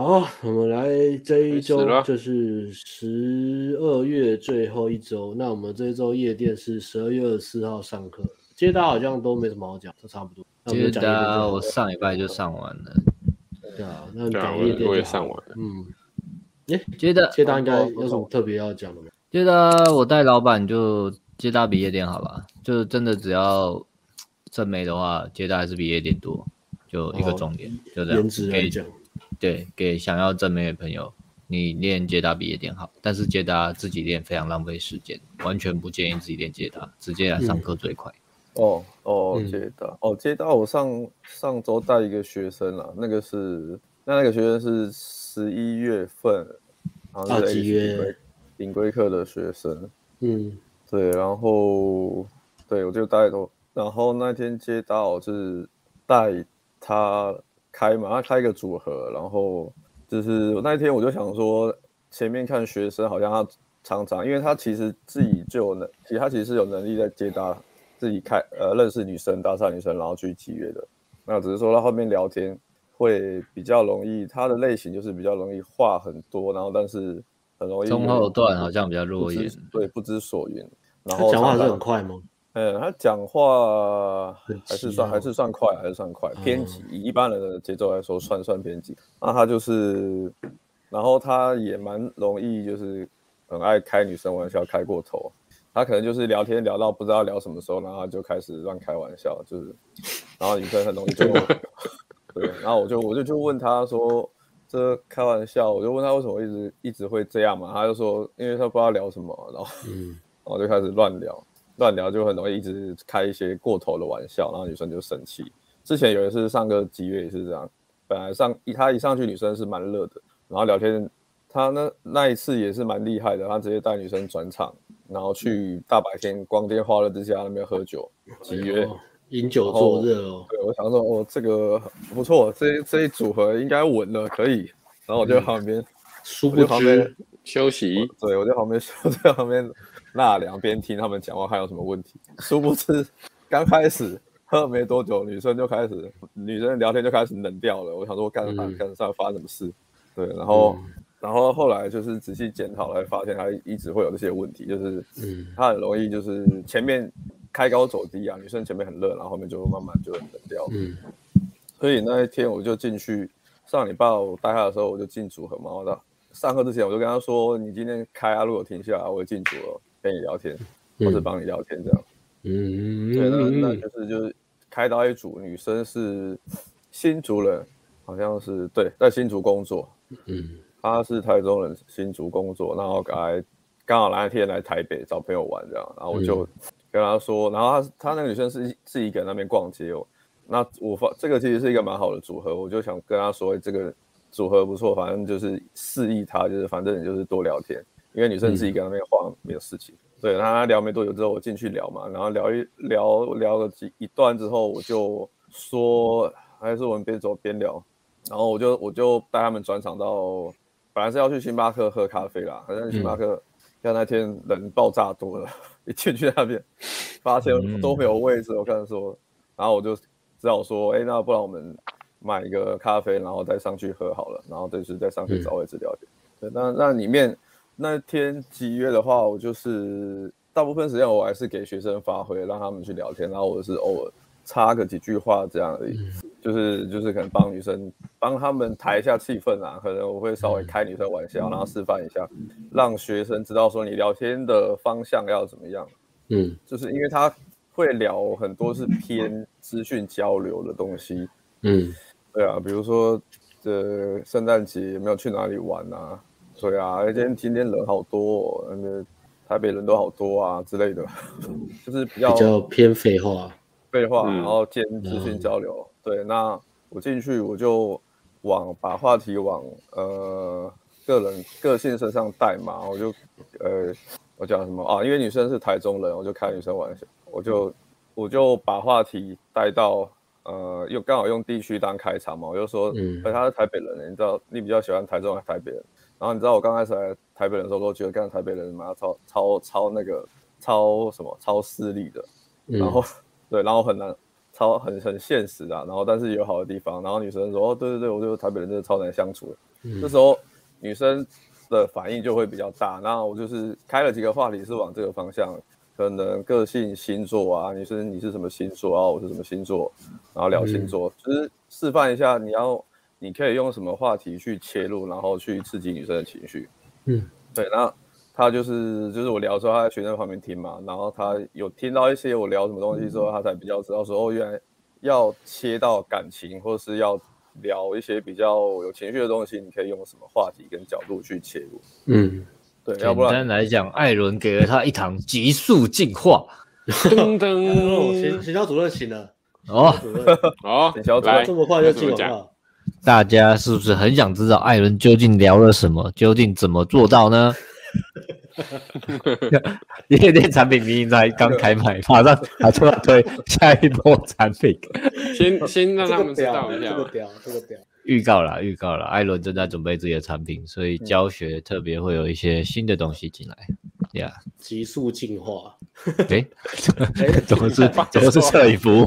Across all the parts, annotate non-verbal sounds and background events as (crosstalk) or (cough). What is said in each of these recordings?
好，我们来这一周就是十二月最后一周。那我们这一周夜店是十二月二十四号上课，接搭好像都没什么好讲，都差不多。接搭我上礼拜就上完了。对啊，那讲夜店我也上完了。嗯，耶，接搭接搭应该有什么特别要讲的吗？接搭我带老板就接搭比夜店好吧，就真的只要正妹的话，接搭还是比夜店多，就一个重点，就这样。颜值来讲。对，给想要正妹的朋友，你练接搭比也点好，但是接搭自己练非常浪费时间，完全不建议自己练接搭，直接来上课最快。嗯、哦哦，接搭、嗯、哦，接搭我上上周带一个学生啊，那个是那那个学生是十一月份，然后是 A 顶规课的学生，嗯，对，然后对我就带头，然后那天接搭我是带他。开嘛，他开一个组合，然后就是那一天我就想说，前面看学生好像他常常，因为他其实自己就有能，其实他其实是有能力在接搭，自己开呃认识女生搭讪女生，然后去契约的。那只是说他后面聊天会比较容易，他的类型就是比较容易话很多，然后但是很容易中后段好像比较弱一点，对，不知所云。然后讲话是很快吗？嗯，他讲话还是算还是算快，还是算快，偏急。以一般人的节奏来说，算算偏急。那他就是，然后他也蛮容易，就是很爱开女生玩笑，开过头。他可能就是聊天聊到不知道聊什么时候，然后他就开始乱开玩笑，就是，然后女生很容易就，(laughs) 对。然后我就我就就问他说，这开玩笑，我就问他为什么一直一直会这样嘛？他就说，因为他不知道聊什么，然后，嗯，然后就开始乱聊。乱聊就很容易一直开一些过头的玩笑，然后女生就生气。之前有一次上个几月也是这样，本来上一他一上去女生是蛮热的，然后聊天，他那那一次也是蛮厉害的，他直接带女生转场，然后去大白天光天化日之下那边喝酒，几月饮酒作乐哦。对，我想说哦，这个不错，这这一组合应该稳了，可以。然后我就旁边，殊不知休息，对我在旁边 (laughs) 休在旁边。纳凉边听他们讲话，还有什么问题？殊不知，刚开始喝没多久，女生就开始，女生聊天就开始冷掉了。我想说，干啥干啥发生什么事？对，然后，嗯、然后后来就是仔细检讨来发现，他一直会有这些问题，就是，他很容易就是前面开高走低啊，女生前面很热，然后后面就慢慢就冷掉了。嗯，所以那一天我就进去，上礼拜我带他的时候，我就进组合嘛。我到上课之前，我就跟他说：“你今天开啊，如果停下来，我会进组了。”跟你聊天，或者帮你聊天这样，嗯，对，那那就是就是开到一组女生是新竹人，好像是对，在新竹工作，嗯，她是台中人，新竹工作，然后来刚好来那天来台北找朋友玩这样，然后我就跟她说，然后她她那个女生是自己在那边逛街哦，那我发这个其实是一个蛮好的组合，我就想跟她说这个组合不错，反正就是示意他就是反正你就是多聊天。因为女生自己跟那边晃没有事情，嗯、对，他聊没多久之后，我进去聊嘛，然后聊一聊聊了几一段之后，我就说还是我们边走边聊，然后我就我就带他们转场到，本来是要去星巴克喝咖啡啦，好像星巴克像那天人爆炸多了，一进去那边发现都没有位置，我跟他说，然后我就只好说，哎，那不然我们买一个咖啡，然后再上去喝好了，然后就是再上去找位置聊天，对，那那里面。那天集约的话，我就是大部分时间我还是给学生发挥，让他们去聊天，然后我是偶尔插个几句话这样而已，就是就是可能帮女生帮他们抬一下气氛啊，可能我会稍微开女生玩笑，然后示范一下，让学生知道说你聊天的方向要怎么样。嗯，就是因为他会聊很多是偏资讯交流的东西。嗯，对啊，比如说这圣诞节有没有去哪里玩啊？对啊，今天今天人好多，哦，那个台北人都好多啊之类的，(laughs) 就是比较比较偏废话，废话，然后兼资讯交流。嗯、对，那我进去我就往把话题往呃个人个性身上带嘛，我就呃我讲什么啊？因为女生是台中人，我就开女生玩笑，我就我就把话题带到呃又刚好用地区当开场嘛，我就说，嗯，他是台北人，你知道你比较喜欢台中还是台北人？然后你知道我刚开始来台北的时候，都觉得干台北人嘛，超超超那个超什么超势利的，然后、嗯、对，然后很难超很很现实啊，然后但是有好的地方，然后女生说哦，对对对，我觉得台北人真的超难相处的。嗯、这时候女生的反应就会比较大。那我就是开了几个话题是往这个方向，可能个性、星座啊，女生你是什么星座啊？我是什么星座？然后聊星座，就、嗯、是示范一下你要你可以用什么话题去切入，然后去刺激女生的情绪。嗯，对，那。他就是就是我聊的时候，他在学生旁边听嘛，然后他有听到一些我聊什么东西之后，他才比较知道说哦，原来要切到感情，或是要聊一些比较有情绪的东西，你可以用什么话题跟角度去切入。嗯，对，要不然简单来讲，艾伦给了他一堂极速进化。噔噔，行，行销主任醒了。哦，好，行销主任这么快就进化。大家是不是很想知道艾伦究竟聊了什么？究竟怎么做到呢？(laughs) 夜店产品明明才刚开卖，马上马上要推下一波产品。先先让他们知道一下，这个屌，这个屌。预告了，预告了，艾伦正在准备自己的产品，所以教学特别会有一些新的东西进来。呀，急速进化。(laughs) 哎，怎么是怎么是摄影服务？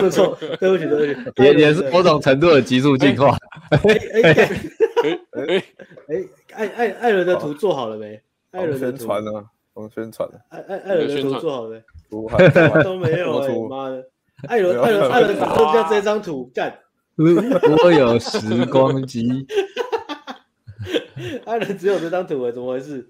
不错，对不起，对不起，也也是某种程度的急速进化。哎哎哎哎。艾艾艾伦的图做好了没？艾伦宣传呢？我们宣传了。艾艾艾伦的图做好了没？图都没有哎，妈的！艾伦艾伦艾伦只剩下这张图干。我有时光机。(laughs) 艾伦只有这张图哎，怎么回事？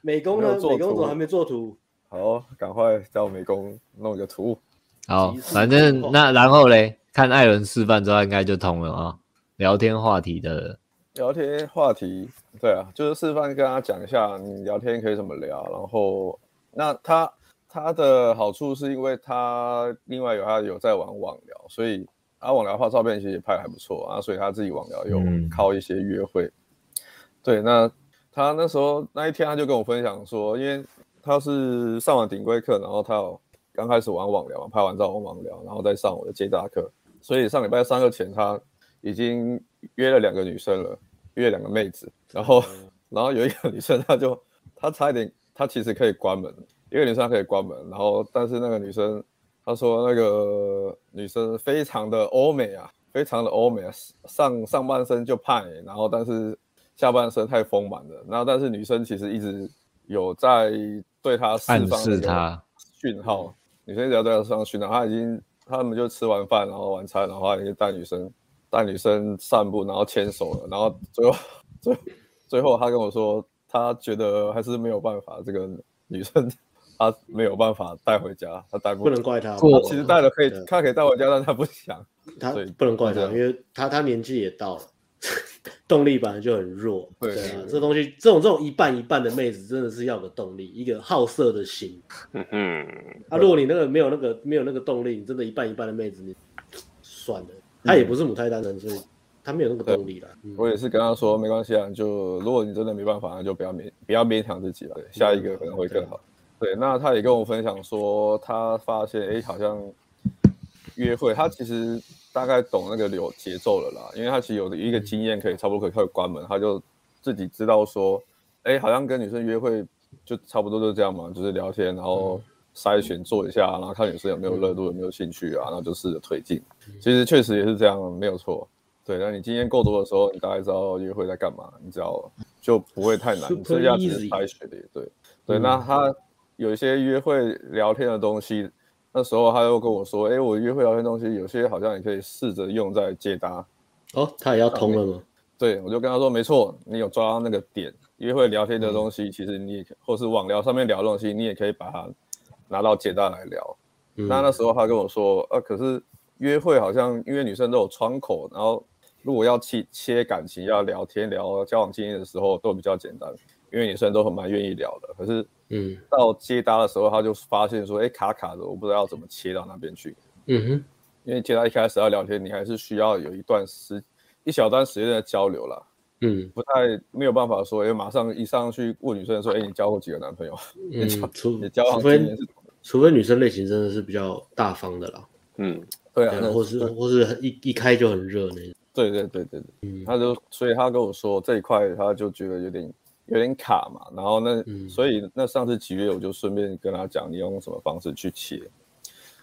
美工呢？美工怎么还没做图？好，赶快叫美工弄一个图。好，反正那然后嘞，看艾伦示范之后应该就通了啊。聊天话题的。聊天话题，对啊，就是示范跟他讲一下，你聊天可以怎么聊。然后，那他他的好处是因为他另外有他有在玩网聊，所以他网聊发照片其实也拍的还不错啊，所以他自己网聊有靠一些约会。嗯、对，那他那时候那一天他就跟我分享说，因为他是上完顶规课，然后他有刚开始玩网聊，拍完照玩网聊，然后再上我的接大课，所以上礼拜上课前他已经约了两个女生了。约两个妹子，然后，(laughs) 然后有一个女生，她就她差一点，她其实可以关门，一个女生她可以关门，然后但是那个女生她说那个女生非常的欧美啊，非常的欧美啊，上上半身就派，然后但是下半身太丰满了，然后但是女生其实一直有在对她释放讯号，女生一直在对他释放讯号，他已经他们就吃完饭然后晚餐，然后她已经带女生。带女生散步，然后牵手了，然后最后最最后他跟我说，他觉得还是没有办法，这个女生他没有办法带回家，他带不，不能怪他。他其实带了可以，他可以带回家，但他不想。他不能怪他，因为他他年纪也到了，(laughs) 动力本来就很弱。对，对啊，这东西这种这种一半一半的妹子真的是要个动力，一个好色的心。嗯嗯。啊，如果你那个没有那个没有那个动力，你真的一半一半的妹子，你算了。他也不是母胎单身，所以他没有那个动力了。我也是跟他说，没关系啊，就如果你真的没办法，那就不要勉不要勉强自己了。对，下一个可能会更好。对，那他也跟我分享说，他发现哎，好像约会，他其实大概懂那个流节奏了啦，因为他其实有一个经验，可以差不多可以开始关门，他就自己知道说，哎，好像跟女生约会就差不多就是这样嘛，就是聊天，然后。筛选做一下，然后看女生有没有热度，有没有兴趣啊，然后就试着推进。其实确实也是这样，没有错。对，那你经验够多的时候，你大概知道约会在干嘛，你知道就不会太难。剩下只是筛选的，对对。那他有一些约会聊天的东西，那时候他又跟我说：“哎，我约会聊天东西有些好像也可以试着用在解答。”哦，他也要通了吗？对，我就跟他说：“没错，你有抓到那个点。约会聊天的东西，其实你也或是网聊上面聊的东西，你也可以把它。”拿到解答来聊，嗯、那那时候他跟我说，呃、啊，可是约会好像因为女生都有窗口，然后如果要切切感情、要聊天、聊交往经验的时候都比较简单，因为女生都很蛮愿意聊的。可是，嗯，到接搭的时候，他就发现说，哎、欸，卡卡的，我不知道要怎么切到那边去。嗯哼，因为接搭一开始要聊天，你还是需要有一段时一小段时间的交流啦。嗯，不太没有办法说，哎，马上一上去问女生说，哎，你交过几个男朋友？(laughs) 嗯，除你交往经验是，除非女生类型真的是比较大方的啦。嗯，对啊，或是或是一一开就很热那种。对对对对对，嗯，他就所以他跟我说这一块，他就觉得有点有点卡嘛。然后那所以那上次几月我就顺便跟他讲，你用什么方式去切。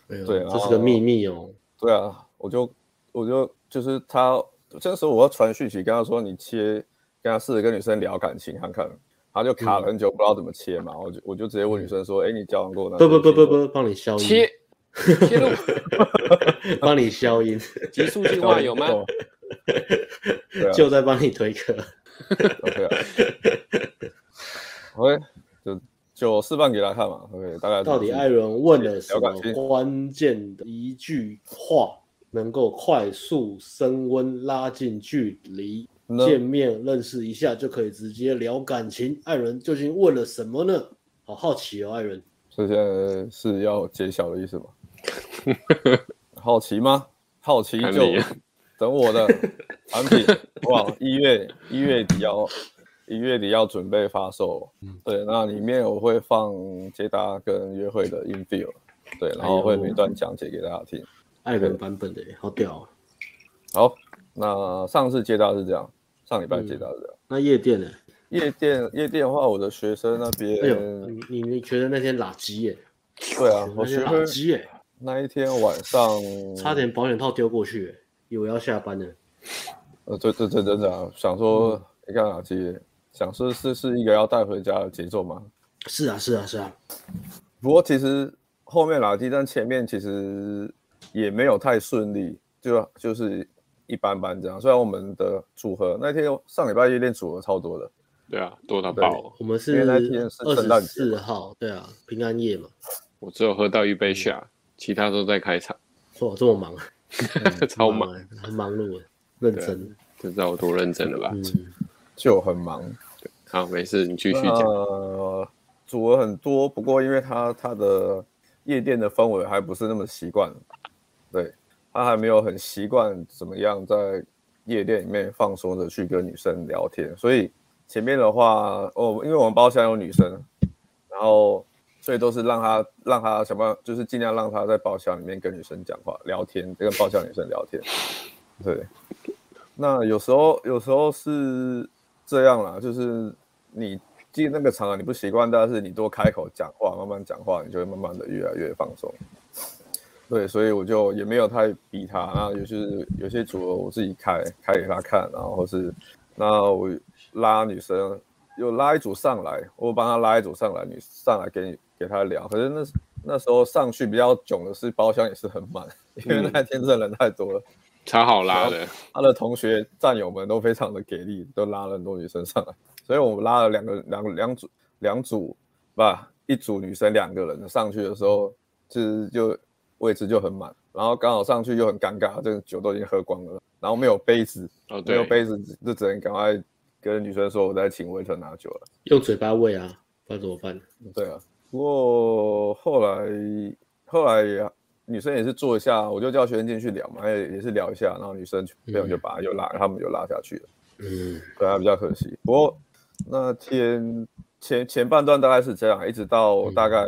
对，这是个秘密哦。对啊，我就我就就是他这个时候我要传讯息跟他说，你切跟他试着跟女生聊感情看看，他就卡了很久，不知道怎么切嘛，(laughs) 我就我就直接问女生说，哎，你交往过？不不不不不，帮你消音。切切入，(laughs) 帮你消音。极速进化有吗？(laughs) 就在帮你推课。OK 啊，OK，就就示范给他看嘛。OK，大概到底艾伦问了什么关键的一句话，能够快速升温、拉近距离，见面认识一下就可以直接聊感情？艾伦究竟问了什么呢？好好奇哦，艾伦。这现在是要揭晓的意思吗？(laughs) 好奇吗？好奇就等我的产品 (laughs) 哇！一月一月底要一月底要准备发售，对，那里面我会放接搭跟约会的音 feel，对，然后会每段讲解给大家听。艾伦版本的，好屌啊！好，那上次接搭是这样，上礼拜接搭是这样。那夜店呢？夜店夜店的话，我的学生那边，哎呦，你你你觉得那天垃圾耶？对啊，我觉得垃圾耶。那一天晚上差点保险套丢过去，以为要下班呢。呃，对对对，真的啊，想说你看垃圾，想说是是一个要带回家的节奏吗？是啊，是啊，是啊。不过其实后面垃圾，但前面其实也没有太顺利，就就是一般般这样。虽然我们的组合那天上礼拜一练组合超多的，对啊，多到爆。我们是那天是二十四号，对啊，平安夜嘛。我只有喝到一杯下。其他都在开场，哇，这么忙，(laughs) 超忙，很忙碌，认真，就知道我多认真了吧？嗯，就很忙。对，好，没事，你继续讲。呃，组了很多，不过因为他他的夜店的氛围还不是那么习惯，对，他还没有很习惯怎么样在夜店里面放松的去跟女生聊天，所以前面的话，哦，因为我们包厢有女生，然后。所以都是让他让他想办法，就是尽量让他在包厢里面跟女生讲话聊天，跟包厢女生聊天。对，那有时候有时候是这样啦，就是你进那个场合你不习惯，但是你多开口讲话，慢慢讲话，你就会慢慢的越来越放松。对，所以我就也没有太逼他，然后有些有些组合我自己开开给他看，然后是那我拉女生，又拉一组上来，我帮他拉一组上来，你上来给你。给他聊，可是那那时候上去比较囧的是包厢也是很满，因为那天真的人太多了，嗯、超好拉的。他的同学战友们都非常的给力，都拉了很多女生上来，所以我们拉了两个两两组两组吧，一组女生两个人上去的时候，其实就位置就很满，然后刚好上去又很尴尬，这个酒都已经喝光了，然后没有杯子，哦、对没有杯子就只能赶快跟女生说，我在请 waiter 拿酒了，用嘴巴喂啊，不然怎么办？对啊。不过后来后来女生也是坐一下，我就叫学生进去聊嘛，也也是聊一下，然后女生朋友就把他又拉，他们就拉下去了。嗯，对啊，比较可惜。不过那天前前半段大概是这样，一直到大概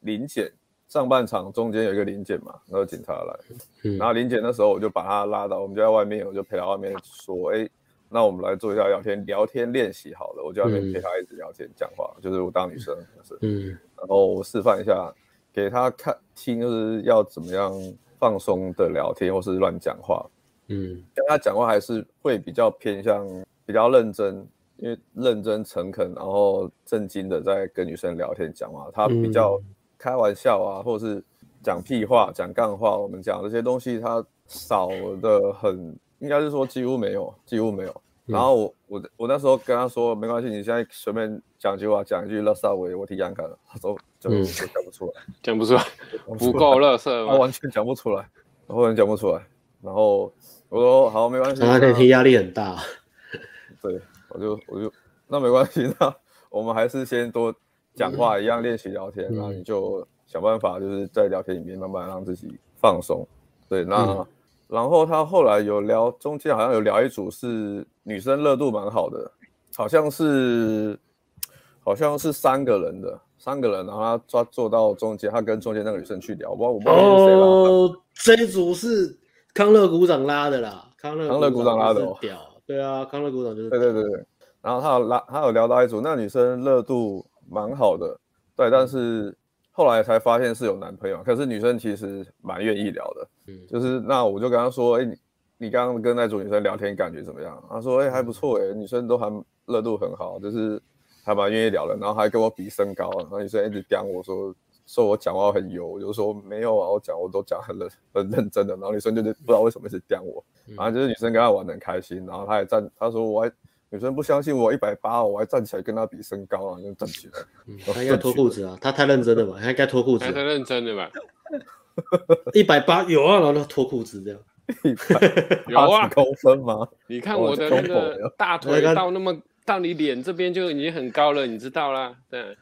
临检上半场中间有一个临检嘛，然后警察来，然后临检的时候我就把他拉到我们就在外面，我就陪他外面说，哎。那我们来做一下聊天聊天练习好了，我就要陪他一直聊天讲话，嗯、就是我当女生，就是，嗯，然后我示范一下给他看听，就是要怎么样放松的聊天，或是乱讲话，嗯，跟他讲话还是会比较偏向比较认真，因为认真诚恳，然后正经的在跟女生聊天讲话，他比较开玩笑啊，或者是讲屁话、讲干话，我们讲这些东西他少的很。应该是说几乎没有，几乎没有。然后我我我那时候跟他说没关系，你现在随便讲句话，讲一句拉萨我我体验看了，他说就讲不出来，讲不出来，不够乐色，我完全讲不出来，完全讲不出来。然后我说好，没关系。他那天压力很大。(laughs) 对，我就我就那没关系，(laughs) 那我们还是先多讲话，一样练习聊天，然后你就想办法就是在聊天里面慢慢让自己放松。对，那。然后他后来有聊，中间好像有聊一组是女生热度蛮好的，好像是好像是三个人的，三个人，然后他抓坐到中间，他跟中间那个女生去聊，我不知道我不知道是谁。哦，这一组是康乐股长拉的啦，康乐康乐股长拉的，哦，屌，对啊，康乐股长就是对对对对，然后他有拉，他有聊到一组，那女生热度蛮好的，对，但是。后来才发现是有男朋友，可是女生其实蛮愿意聊的，嗯，就是那我就跟他说，哎、欸，你你刚刚跟那组女生聊天感觉怎么样？他说，哎、欸，还不错，哎，女生都还热度很好，就是还蛮愿意聊的，然后还跟我比身高，然后女生一直刁我说，说我讲话很油，我就说没有啊，我讲我都讲很认很认真的，然后女生就是不知道为什么一直刁我，然后就是女生跟她玩得很开心，然后她也站，她说我还。女生不相信我一百八，我还站起来跟她比身高啊，就站起来。嗯、他应该脱裤子啊，他太认真了吧？他应该脱裤子。太认真了吧？(laughs) 一百八有啊，然后脱裤子这样。一百有啊，公分吗？你看我的那个大腿到那么到你脸这边就已经很高了，你知道啦。对。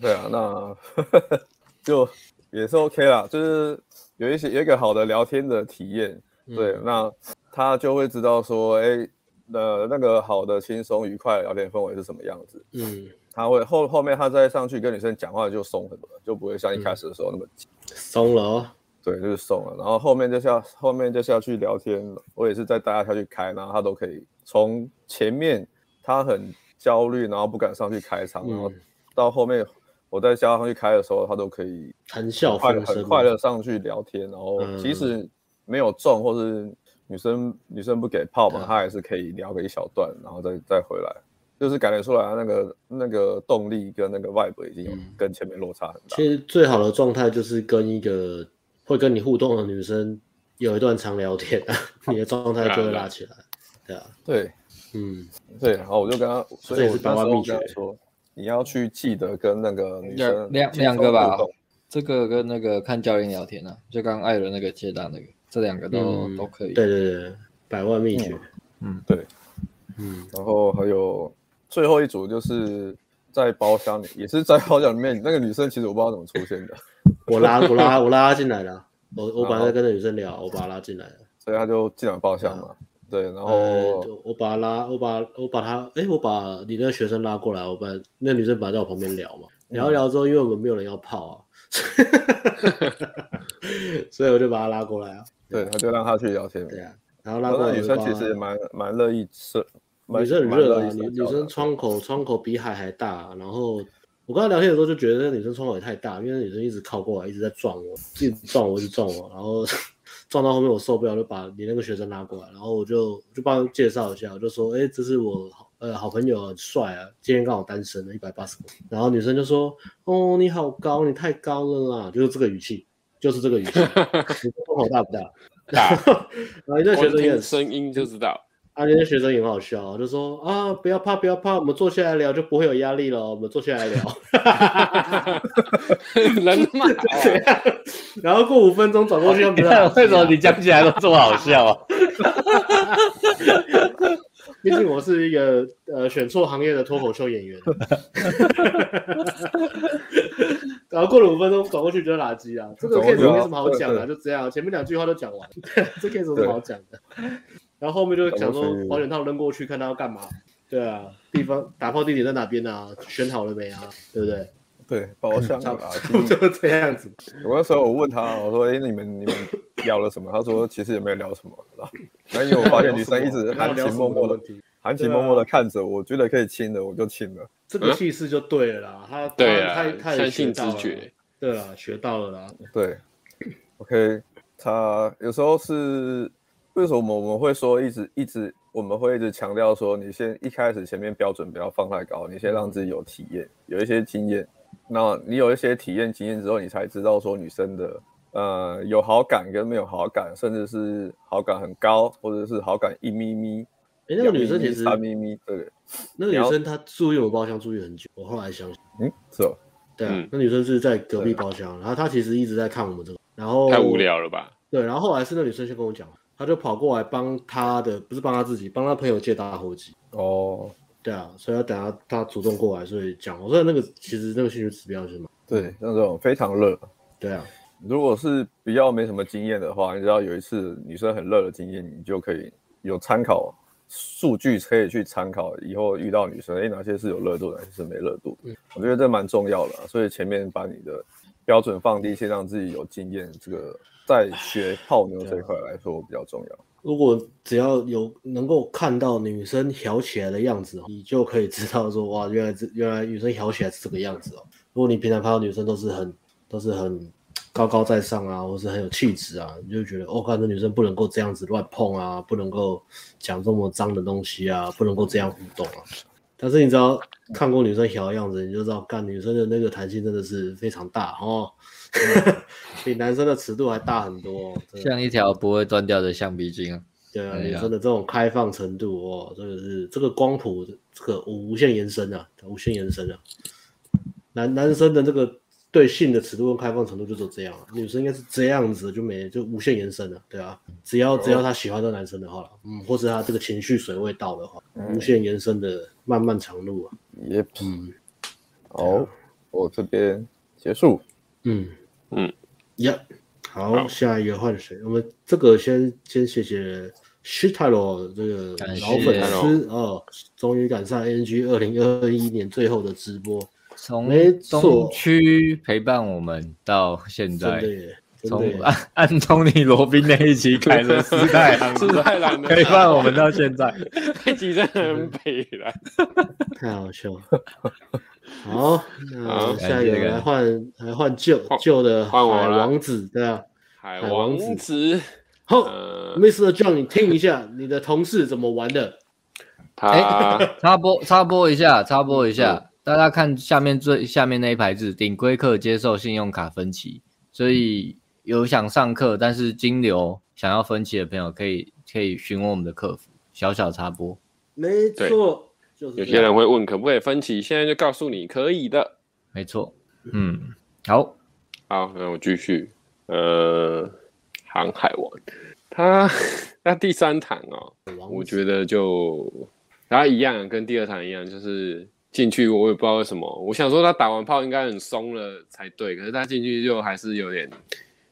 对啊，那 (laughs) 就也是 OK 啦，就是有一些有一个好的聊天的体验。对，嗯、那他就会知道说，哎、欸。的那个好的轻松愉快的聊天氛围是什么样子？嗯，他会后后面他再上去跟女生讲话就松很多，就不会像一开始的时候那么紧松了哦。对，就是松了。然后后面就下后面就下去聊天，我也是在带他下去开，然后他都可以从前面他很焦虑，然后不敢上去开场，然后到后面我再叫他上去开的时候，他都可以谈笑风生，很快乐上去聊天，然后即使没有中或是。女生女生不给泡嘛，他还是可以聊个一小段，然后再再回来，就是感觉出来那个那个动力跟那个 vibe 已经有跟前面落差很大。其实最好的状态就是跟一个会跟你互动的女生有一段长聊天，(laughs) 你的状态就会拉起来。对啊，对，嗯，对，然后我就跟他，所以我是百万秘诀说，你要去记得跟那个女生两两个吧，这个跟那个看教练聊天啊，就刚刚艾伦那个接单那个。这两个都、嗯、都可以。对对对，百万秘诀。嗯，对。嗯，然后还有最后一组，就是在包厢里，也是在包厢里面，那个女生其实我不知道怎么出现的。(laughs) 我拉我拉我拉她进来了，我我本来在跟那女生聊，我把她拉进来了，所以她就进了包厢嘛。对，然后、呃、我把他拉，我把我把他，哎，我把你那个学生拉过来，我把那女生把她在我旁边聊嘛，聊一聊之后，因为我们没有人要泡啊，(laughs) 所以我就把他拉过来啊。(laughs) 对，他就让他去聊天。对啊，然后拉过来女生其实也蛮蛮乐意是，女生很热啊，女女生窗口窗口比海还大。然后我跟她聊天的时候就觉得那女生窗口也太大，因为那女生一直靠过来，一直在撞我，一直撞我，一直撞我，然后撞到后面我受不了，就把你那个学生拉过来，然后我就就帮他介绍一下，我就说，哎，这是我呃好朋友，很帅啊，今天刚好单身了，一百八十公斤。然后女生就说，哦，你好高，你太高了啦，就是这个语气。就是这个语气，(laughs) 你胸口大不大？大。(laughs) 然后一个学生也很声音就知道。啊，那些学生也很好笑，就说啊，不要怕，不要怕，我们坐下来聊就不会有压力了。我们坐下来聊。(laughs) 人嘛，(laughs) 然后过五分钟转过去，(laughs) 为什么你讲起来都这么好笑啊？毕竟我是一个呃选错行业的脱口秀演员。然后过了五分钟，转过去就是垃圾啊！这个 case 没什么好讲的，就这样，前面两句话都讲完，这 case 有什么好讲的？然后后面就想说保险套扔过去，看他要干嘛？对啊，地方打炮地点在哪边啊？选好了没啊？对不对？对，包厢啊，(laughs) 就是这样子。我那时候我问他，我说：“哎，你们你们聊了什么？”他说：“其实也没有聊什么。”然后因为我发现女生一直含情脉脉的，含情脉脉的看着，我觉得可以亲的，我就亲了。这个气势就对了啦，他对他他相信直觉，对啊，学到了啦。对，OK，他有时候是为什么我们会说一直一直我们会一直强调说，你先一开始前面标准不要放太高，你先让自己有体验，有一些经验。那你有一些体验经验之后，你才知道说女生的呃有好感跟没有好感，甚至是好感很高，或者是好感一咪咪。哎，那个女生其实三咪咪，对。(laughs) 那个女生她住进我包厢住进很久，我后来想想，嗯，是哦，对啊，那女生是在隔壁包厢，然后她其实一直在看我们这个，然后太无聊了吧？对，然后后来是那女生先跟我讲，她就跑过来帮他的，不是帮他自己，帮他朋友借打火机。哦。对啊，所以要等下他主动过来，所以讲。我说那个其实那个兴趣指标是什么？对，那种非常热。对啊，如果是比较没什么经验的话，你知道有一次女生很热的经验，你就可以有参考数据可以去参考，以后遇到女生，哎，哪些是有热度，哪些是没热度。嗯，我觉得这蛮重要的，所以前面把你的标准放低，先让自己有经验，这个在学泡妞这一块来说比较重要。如果只要有能够看到女生摇起来的样子，你就可以知道说，哇，原来这原来女生摇起来是这个样子哦。如果你平常看到女生都是很都是很高高在上啊，或是很有气质啊，你就觉得哦，看这女生不能够这样子乱碰啊，不能够讲这么脏的东西啊，不能够这样互动啊。但是你知道看过女生小的样子，你就知道，干女生的那个弹性真的是非常大哦，(laughs) 比男生的尺度还大很多，像一条不会断掉的橡皮筋啊。对啊，女生的这种开放程度哦，这个是这个光谱这个无限延伸啊，无限延伸啊。男男生的这个对性的尺度跟开放程度就是这样，女生应该是这样子就没就无限延伸了，对啊，只要只要她喜欢这个男生的话，嗯，或者她这个情绪水位到的话，无限延伸的漫漫长路啊。也嗯，好，我这边结束。嗯嗯，呀，好，下一个换谁？我们这个先先谢谢。徐太罗这个老粉丝哦，终于赶上 NG 二零二一年最后的直播，从东区陪伴我们到现在，从安安东尼罗宾那一集开始，史泰郎，史泰郎陪伴我们到现在，(laughs) 那集真的很悲了，太好笑了。好，那下一个来换，来换旧旧的海王子，对啊，海王子。好，Mr. John，你听一下你的同事怎么玩的？他插播插播一下，插播一下，嗯、大家看下面最下面那一排字，顶规课接受信用卡分期，所以有想上课但是金流想要分期的朋友，可以可以询问我们的客服。小小插播，没错，就是有些人会问可不可以分期，现在就告诉你可以的，没错，嗯，好，好，那我继续，呃。航海王，他那第三堂哦，我觉得就他一样，跟第二堂一样，就是进去我也不知道为什么，我想说他打完炮应该很松了才对，可是他进去就还是有点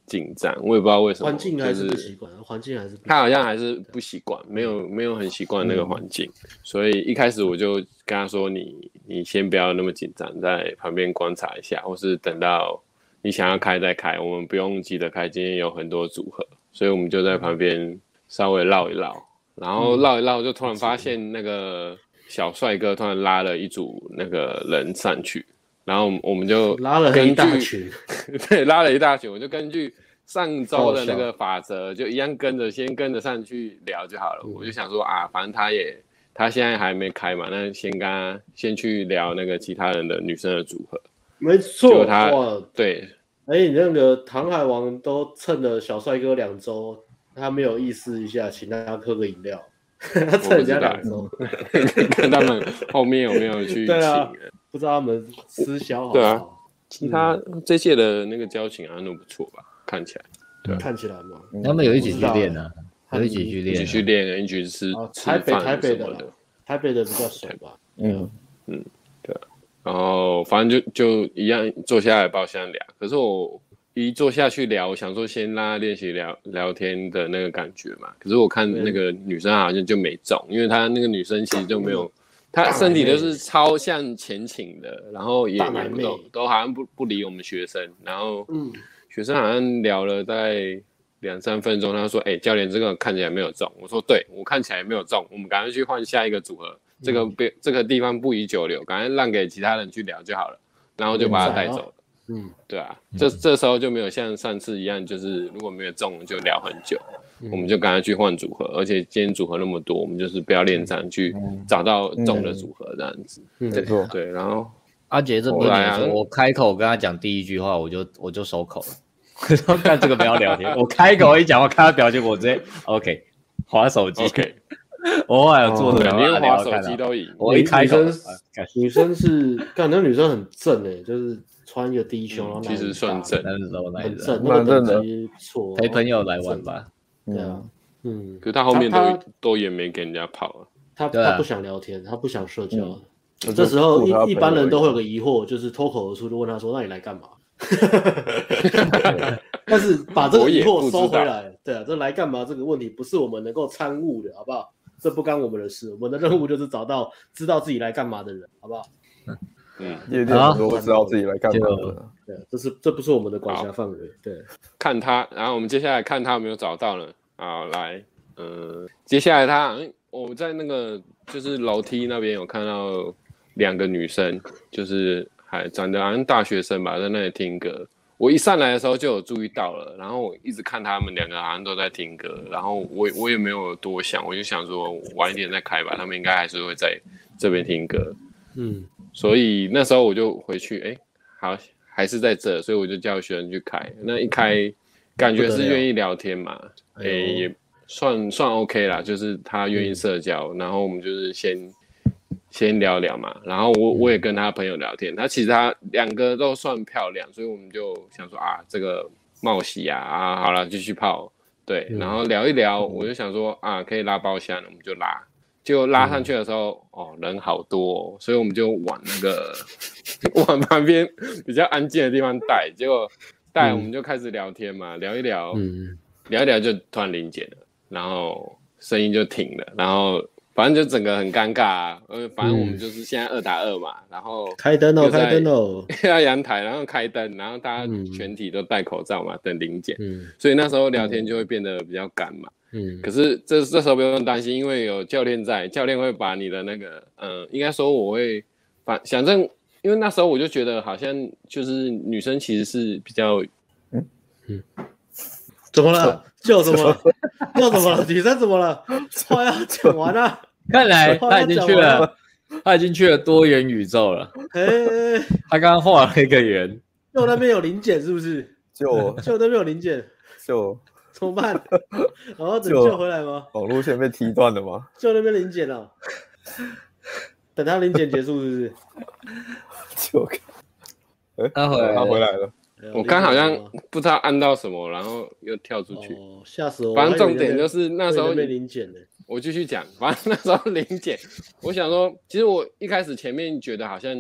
紧张，我也不知道为什么，环境还是不习惯，环境还是他好像还是不习惯，没有没有很习惯那个环境，所以一开始我就跟他说，你你先不要那么紧张，在旁边观察一下，或是等到。你想要开再开，我们不用急着开。今天有很多组合，所以我们就在旁边稍微绕一绕，然后绕一绕，就突然发现那个小帅哥突然拉了一组那个人上去，然后我们就 (laughs) 拉了一大群，(laughs) 对，拉了一大群。我就根据上周的那个法则，就一样跟着先跟着上去聊就好了。我就想说啊，反正他也他现在还没开嘛，那先跟他先去聊那个其他人的女生的组合。没错，他哇，对。哎，你那个唐海王都蹭了小帅哥两周，他没有意思一下，请大家喝个饮料。(laughs) 他蹭人家两周，看他们后面有没有去请。不知道他们私交好不好。对啊，其他这届的那个交情啊，都不错吧？看起来，对，看起来嘛。他们有一起去练呢，有一起去练，一起去练，一起吃台北台北的，台北的比较熟吧。嗯嗯。然后反正就就一样坐下来包厢聊，可是我一坐下去聊，我想说先拉练习聊聊天的那个感觉嘛。可是我看那个女生好像就没中，因为她那个女生其实就没有，她身体都是超向前倾的，然后也也不懂，都好像不不理我们学生。然后学生好像聊了大概两三分钟，他说：“哎，教练这个看起来没有中。”我说：“对，我看起来没有中，我们赶快去换下一个组合。”这个别这个地方不宜久留，赶快让给其他人去聊就好了，然后就把他带走了。嗯，对啊，这这时候就没有像上次一样，就是如果没有中就聊很久，我们就赶快去换组合，而且今天组合那么多，我们就是不要练场去找到中的组合这样子。没错，对。然后阿杰这边我开口跟他讲第一句话，我就我就收口了。(laughs) 我说干这个不要聊天，我开口一讲，我看他表情，我直接 OK，滑手机。(laughs) 我还有做的，连滑手机都赢。我一开口，女生是，感觉女生很正诶，就是穿一个低胸，其实算正，很正，那个等级不错。陪朋友来玩吧，对啊，嗯。可是他后面都都也没给人家跑啊。他他不想聊天，他不想社交。这时候一一般人都会有个疑惑，就是脱口而出就问他说：“那你来干嘛？” (laughs) 但是把这个疑惑收回来，对啊，这来干嘛这个问题不是我们能够参悟的，好不好？这不干我们的事，我们的任务就是找到知道自己来干嘛的人，好不好？嗯，夜店很多知道自己来干嘛的，对，这是这不是我们的管辖范围。对，(laughs) 看他，然后我们接下来看他有没有找到呢？好，来，呃，接下来他，我在那个就是楼梯那边有看到两个女生，就是还长得好像大学生吧，在那里听歌。我一上来的时候就有注意到了，然后我一直看他们两个好像都在听歌，然后我我也没有多想，我就想说晚一点再开吧，他们应该还是会在这边听歌，嗯，所以那时候我就回去，哎，好，还是在这，所以我就叫学生去开，那一开感觉是愿意聊天嘛，哎，也算算 OK 啦，就是他愿意社交，嗯、然后我们就是先。先聊聊嘛，然后我我也跟他朋友聊天，他其实他两个都算漂亮，所以我们就想说啊，这个冒喜啊啊，好了，继续泡，对，然后聊一聊，我就想说啊，可以拉包厢了，我们就拉，结果拉上去的时候，哦，人好多哦，所以我们就往那个 (laughs) 往旁边比较安静的地方带，结果带我们就开始聊天嘛，聊一聊，聊一聊就突然临检了，然后声音就停了，然后。反正就整个很尴尬啊，呃，反正我们就是现在二打二嘛，嗯、然后开灯哦，开灯哦，(laughs) 要阳台，然后开灯，然后大家全体都戴口罩嘛，嗯、等临检，嗯，所以那时候聊天就会变得比较干嘛，嗯，可是这这时候不用担心，因为有教练在，教练会把你的那个，嗯、呃，应该说我会反，反正因为那时候我就觉得好像就是女生其实是比较，嗯嗯，怎么了？叫什么？叫什么了？女生怎么了？话要讲完了。看来他已经去了，他已经去了多元宇宙了。哎，他刚刚画了一个圆。就那边有零检是不是？就就那边有零检，就怎么办？然后拯救回来吗？网路线被踢断了吗？就那边临检了。等他临检结束是不是？就，哎，他回来，他回来了。我刚好像不知道按到什么，然后又跳出去，吓死我！反正重点就是那时候被临检了。我继续讲，反正那时候临检，我想说，其实我一开始前面觉得好像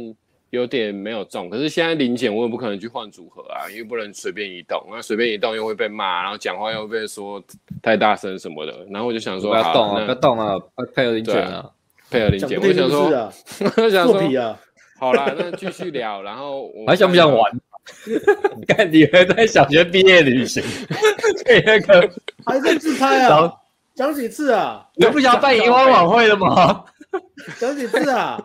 有点没有中，可是现在临检我也不可能去换组合啊，因为不能随便移动，那随便移动又会被骂，然后讲话又会被说太大声什么的，然后我就想说，不要动啊，不要动啊，配合临检啊，配合临检。(laughs) 我想说，我想说，好啦，那继续聊，然后我还想不想玩？(laughs) 看你们在小学毕业旅行，对那个还在自拍啊？讲几次啊？你不想办迎欢晚会了吗？讲几次啊？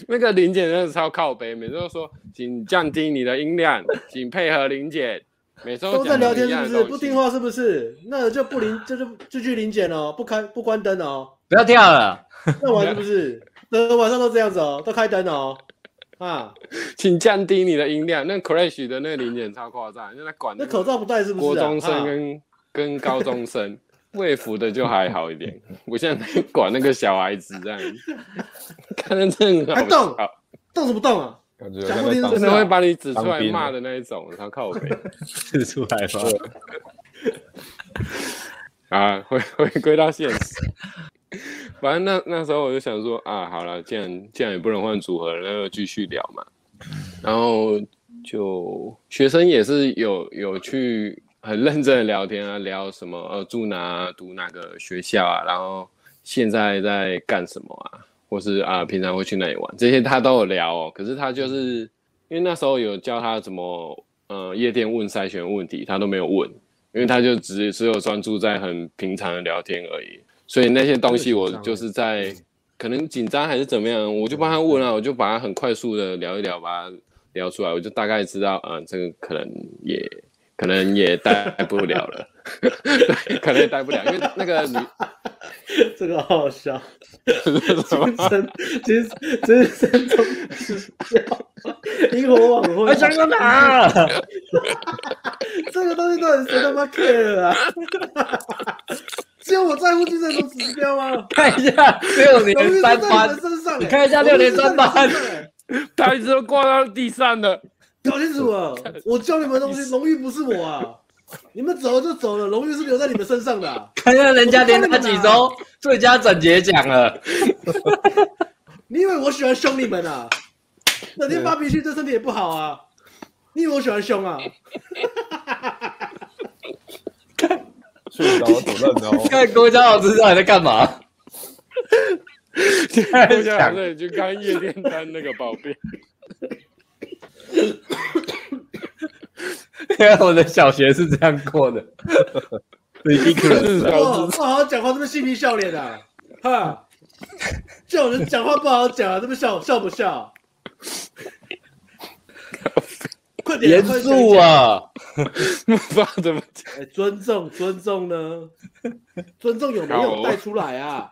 (laughs) 那个林姐真的超靠北，每次都说请降低你的音量，请配合林姐。每次都在聊天是不是？不听话是不是？那就不临，就就就去临检哦，不开不关灯哦，不要跳了。那晚是不是？(laughs) 那晚上都这样子哦，都开灯哦。啊，(laughs) 请降低你的音量。那 Crash 的那个临检超夸张，那他管那口罩不戴是不是？国中生跟跟高中生。卫服的就还好一点，(laughs) 我现在管那个小孩子这样，(laughs) 看着真好笑。动什么动啊？感觉真的会把你指出来骂的那一种，他靠背 (laughs) 指出来吗？啊，回回归到现实。反正那那时候我就想说啊，好了，既然既然也不能换组合，那就继续聊嘛。然后就学生也是有有去。很认真的聊天啊，聊什么？呃，住哪？读哪个学校啊？然后现在在干什么啊？或是啊，平常会去哪里玩？这些他都有聊哦。可是他就是因为那时候有教他怎么呃夜店问筛选问题，他都没有问，因为他就只只有专注在很平常的聊天而已。所以那些东西我就是在可能紧张还是怎么样，我就帮他问啊，我就把他很快速的聊一聊，把他聊出来，我就大概知道，啊、呃，这个可能也。可能也待不了了，对，(laughs) 可能也待不了，因为那个女，(laughs) (laughs) 这个好好笑，精神精精神中是笑，萤火晚会，想到哪？这个东西到底谁他妈 care 啊？只有我在乎精神中指标吗？看一下六年三班，你看一下六年三班，他一直都挂到地上了。搞清楚啊！(laughs) 我教你们东西，(laughs) 荣誉不是我啊！你们走了就走了，荣誉是留在你们身上的、啊。看看人家连拿几周最佳整洁奖了。(laughs) 你以为我喜欢凶你们啊？整天发脾气对身体也不好啊！你以为我喜欢凶啊？看，睡着走烂的。看郭嘉老师知道你在干嘛？郭嘉老师去看夜店单那个宝贝。(laughs) 因为我的小学是这样过的，你一个人不好好讲话，这么嬉皮笑脸的、啊，哈！叫人讲话不好好讲啊，这么笑笑不笑？快点，严肃啊！不知道怎么讲。(laughs) 哎，尊重，尊重呢？尊重有没有带出来啊？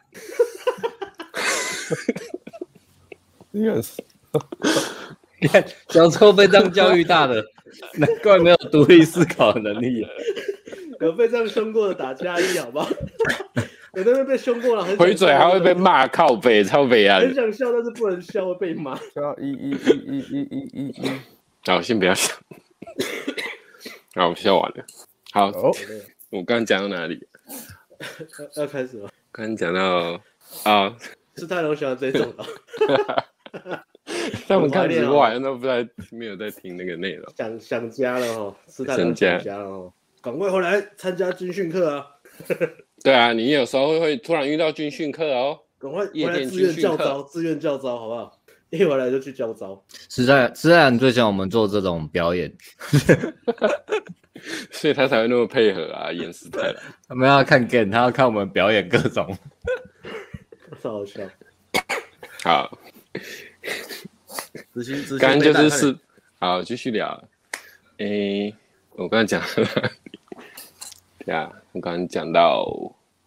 应该是。小时候被这样教育大的，(laughs) 难怪没有独立思考能力。有被这样凶过的打加一，好吗？有那边被凶过了，回嘴还会被骂靠北超北啊。很想笑，但是不能笑，会被骂。一、一、一、一、一、一、一。好，先不要笑。(laughs) 好，我笑完了。好，我刚刚讲到哪里？(laughs) 要开始吗？刚讲到啊，是泰隆喜欢这种的。(laughs) 他们看直播好像都不在，没有在听那个内容。想想家了哦，是太想家了哦。赶快回来参加军训课啊！(laughs) 对啊，你有时候会突然遇到军训课哦。赶快夜店自愿教招，自愿教招好不好？一回来就去教招。实在实在很最喜欢我们做这种表演，(laughs) 所以他才会那么配合啊，演死太了。他们要看 game，他要看我们表演各种，超好笑。好，刚刚就是是好，继续聊。诶、欸，我刚才讲了。对啊，我刚刚讲到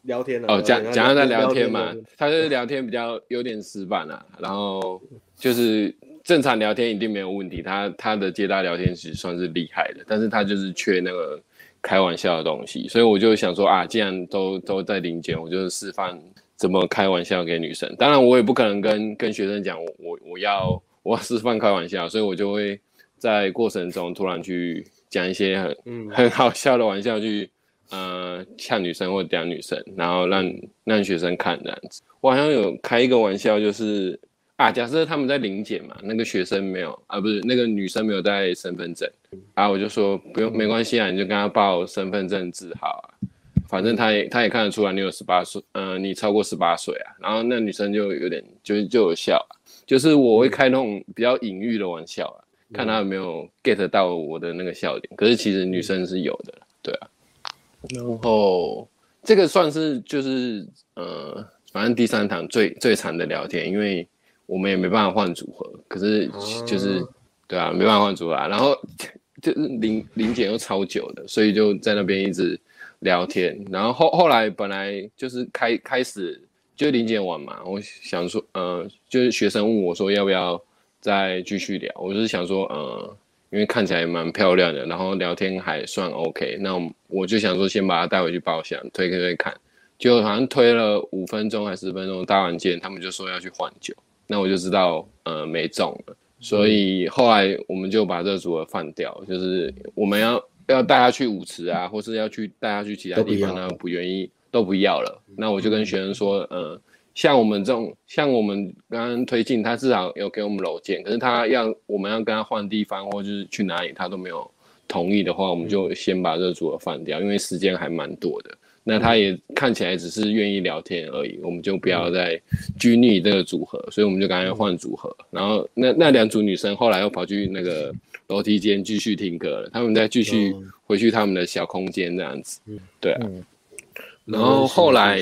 聊天了哦，讲讲到在聊天嘛，他就是聊天比较有点死板啊，然后就是正常聊天一定没有问题，他他的接搭聊天其实算是厉害的，但是他就是缺那个开玩笑的东西，所以我就想说啊，既然都都在临检，我就示范怎么开玩笑给女生，当然我也不可能跟跟学生讲我我我要我是放开玩笑，所以我就会在过程中突然去讲一些很、嗯、(laughs) 很好笑的玩笑去。呃，呛女生或者屌女生，然后让让学生看这样子。我好像有开一个玩笑，就是啊，假设他们在临检嘛，那个学生没有啊，不是那个女生没有带身份证，啊，我就说不用，没关系啊，你就跟他报身份证字号啊，反正他也他也看得出来你有十八岁，呃，你超过十八岁啊。然后那女生就有点就就有笑，就是我会开那种比较隐喻的玩笑啊，看他有没有 get 到我的那个笑点。可是其实女生是有的，对啊。然后这个算是就是呃，反正第三堂最最长的聊天，因为我们也没办法换组合，可是就是、啊、对啊，没办法换组合，啊然后就是临临检又超久的，所以就在那边一直聊天。然后后后来本来就是开开始就临检完嘛，我想说呃，就是学生问我说要不要再继续聊，我就是想说呃。因为看起来蛮漂亮的，然后聊天还算 OK，那我就想说先把她带回去包厢推推推看，就好像推了五分钟还是十分钟，搭完件他们就说要去换酒，那我就知道呃没中了，所以后来我们就把这个组合换掉，就是我们要要带他去舞池啊，或是要去带他去其他地方，他不愿意都不要了，那我就跟学生说，呃。像我们这种，像我们刚刚推进，他至少有给我们楼建，可是他要我们要跟他换地方，或就是去哪里，他都没有同意的话，我们就先把这个组合放掉，因为时间还蛮多的。那他也看起来只是愿意聊天而已，我们就不要再拘泥这个组合，所以我们就赶快换组合。然后那那两组女生后来又跑去那个楼梯间继续听歌了，他们再继续回去他们的小空间这样子。对啊，然后后来。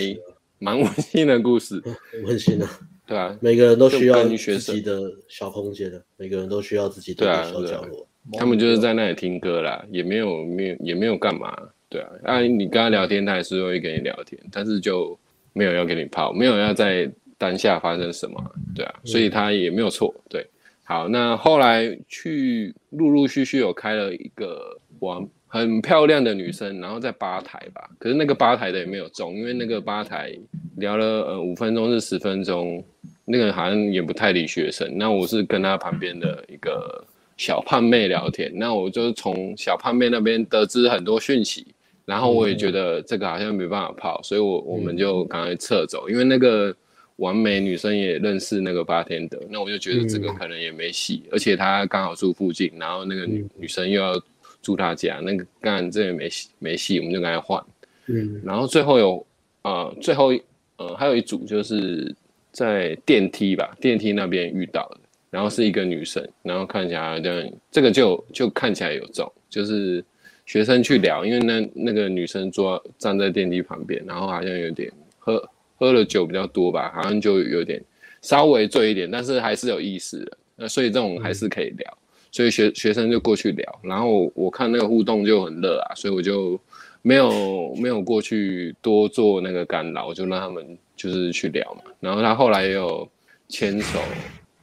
蛮温馨的故事，(laughs) 温馨的，对啊，每个人都需要自己的小空间的，每个人都需要自己的小角落。他们就是在那里听歌啦，也没有没有也没有干嘛，对啊。啊，你跟他聊天，他也是会跟你聊天，但是就没有要给你泡，没有要在当下发生什么，对啊，所以他也没有错，对。好，那后来去陆陆续续有开了一个玩。很漂亮的女生，然后在吧台吧，可是那个吧台的也没有中，因为那个吧台聊了呃五分钟至十分钟，那个好像也不太理学生。那我是跟他旁边的一个小胖妹聊天，那我就从小胖妹那边得知很多讯息，然后我也觉得这个好像没办法泡，所以我我们就赶快撤走，因为那个完美女生也认识那个八天的，那我就觉得这个可能也没戏，而且她刚好住附近，然后那个女女生又要。住他家，那个当然这也没戏，没戏，我们就跟他换。嗯，然后最后有，呃，最后呃还有一组就是在电梯吧，电梯那边遇到的，然后是一个女生，然后看起来这样，这个就就看起来有种，就是学生去聊，因为那那个女生坐站在电梯旁边，然后好像有点喝喝了酒比较多吧，好像就有点稍微醉一点，但是还是有意思的，那所以这种还是可以聊。所以学学生就过去聊，然后我，看那个互动就很热啊，所以我就没有没有过去多做那个干扰，我就让他们就是去聊嘛。然后他后来也有牵手，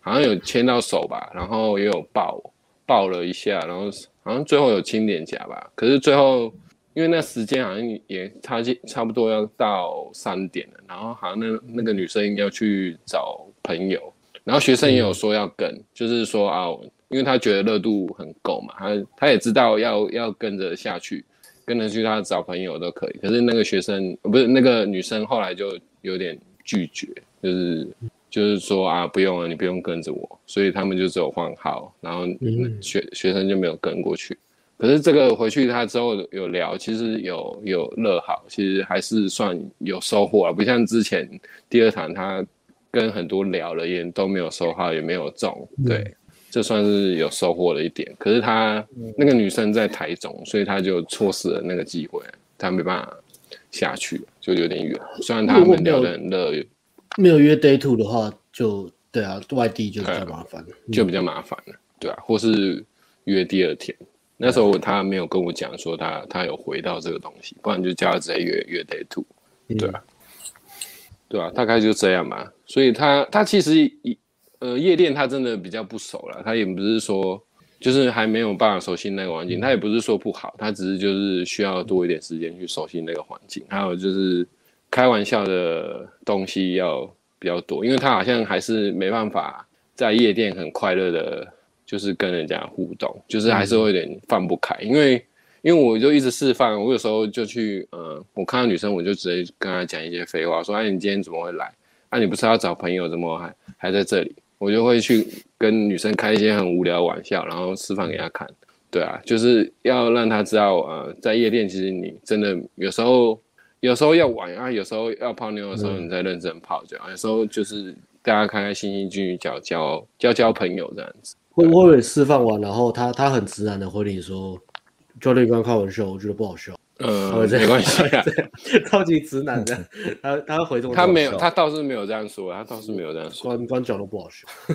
好像有牵到手吧，然后也有抱抱了一下，然后好像最后有亲脸颊吧。可是最后因为那时间好像也差差不多要到三点了，然后好像那那个女生要去找朋友，然后学生也有说要跟，嗯、就是说啊。因为他觉得热度很够嘛，他他也知道要要跟着下去，跟着去他找朋友都可以。可是那个学生不是那个女生，后来就有点拒绝，就是就是说啊，不用了，你不用跟着我。所以他们就只有换号，然后学学生就没有跟过去。可是这个回去他之后有聊，其实有有热好，其实还是算有收获啊，不像之前第二场他跟很多聊了也都没有收号，也没有中，对。这算是有收获的一点，可是他那个女生在台中，所以他就错失了那个机会，他没办法下去，就有点远。虽然他们聊得很热，没有约 day two 的话就，就对啊，外地就比较麻烦，就比较麻烦了，对啊，或是约第二天，那时候他没有跟我讲说他他有回到这个东西，不然就叫他直接约约 day two，对啊，对啊，大概就这样嘛。所以他他其实一。呃，夜店他真的比较不熟了，他也不是说就是还没有办法熟悉那个环境，他也不是说不好，他只是就是需要多一点时间去熟悉那个环境，还有就是开玩笑的东西要比较多，因为他好像还是没办法在夜店很快乐的，就是跟人家互动，就是还是会有点放不开，因为因为我就一直示范，我有时候就去，呃，我看到女生我就直接跟她讲一些废话，说，哎，你今天怎么会来？啊，你不是要找朋友，怎么还还在这里？我就会去跟女生开一些很无聊的玩笑，然后示范给她看。对啊，就是要让她知道，呃，在夜店其实你真的有时候，有时候要玩啊，有时候要泡妞的时候你在认真泡这样，嗯、有时候就是大家开开心心进去交交交交朋友这样子。会不会示范完，然后他他很自然的回你说，教练刚开玩笑，我觉得不好笑。呃，没关系啊，(laughs) 超级直男的，(laughs) 他他回中，他没有，他倒是没有这样说，他倒是没有这样说，光光脚都不好笑，(laughs)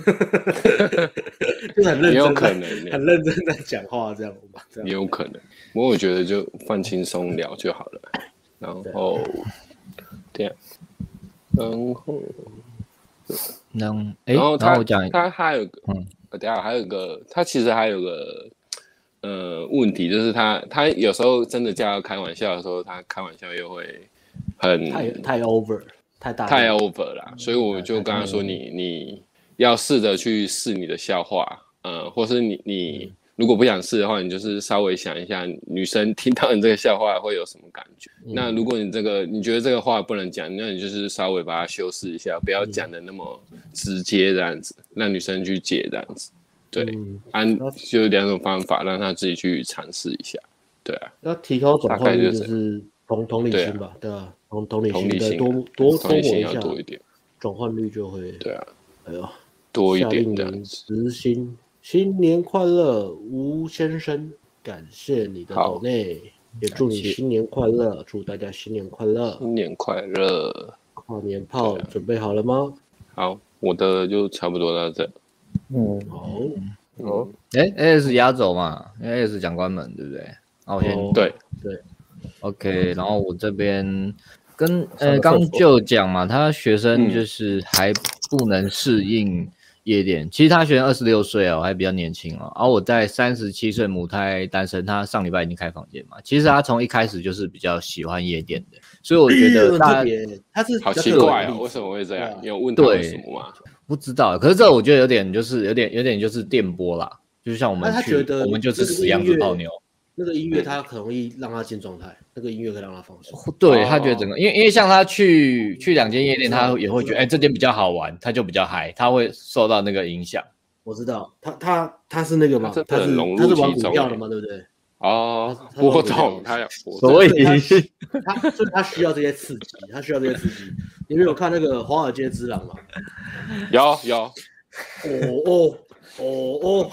就很认真，有可能很认真在讲话这样吧，也有可能，不过我觉得就放轻松聊就好了，然后。这样，然后，能，然后他他还有个，嗯，等下还有个，他其实还有个。呃，问题就是他，他有时候真的叫他开玩笑的时候，他开玩笑又会很太太 over，太大太 over 了，所以我就跟他说你，你你要试着去试你的笑话，呃，或是你你如果不想试的话，你就是稍微想一下，女生听到你这个笑话会有什么感觉。嗯、那如果你这个你觉得这个话不能讲，那你就是稍微把它修饰一下，不要讲的那么直接这样子，让女生去解这样子。对，按就两种方法，让他自己去尝试一下。对啊，要提高转换率就是同同理心吧，对啊，同同理心的多多多一下，转换率就会对啊，哎呦，多一点的。实心新年快乐，吴先生，感谢你的抖内，也祝你新年快乐，祝大家新年快乐，新年快乐。跨年炮准备好了吗？好，我的就差不多到这。嗯，哦，哦，哎，A S 压轴嘛，因为 A S 讲关门，对不对？那我先。对。对，OK，然后我这边跟呃刚就讲嘛，他学生就是还不能适应夜店，其实他学生二十六岁哦，还比较年轻哦，而我在三十七岁母胎单身，他上礼拜已经开房间嘛，其实他从一开始就是比较喜欢夜店的，所以我觉得他他是好奇怪啊，为什么会这样？有问到什么吗？不知道，可是这我觉得有点就是有点有点就是电波啦，就是像我们去，我们就是死样子泡妞。那个音乐他很容易让他进状态，那个音乐可以让他放松。对，他觉得整个，因为因为像他去去两间夜店，他也会觉得哎这间比较好玩，他就比较嗨，他会受到那个影响。我知道，他他他是那个嘛，他是他是玩股票的嘛，对不对？哦，波动，他有，所以他所以他需要这些刺激，他需要这些刺激。你们有看那个《华尔街之狼》吗？有有。哦哦哦哦。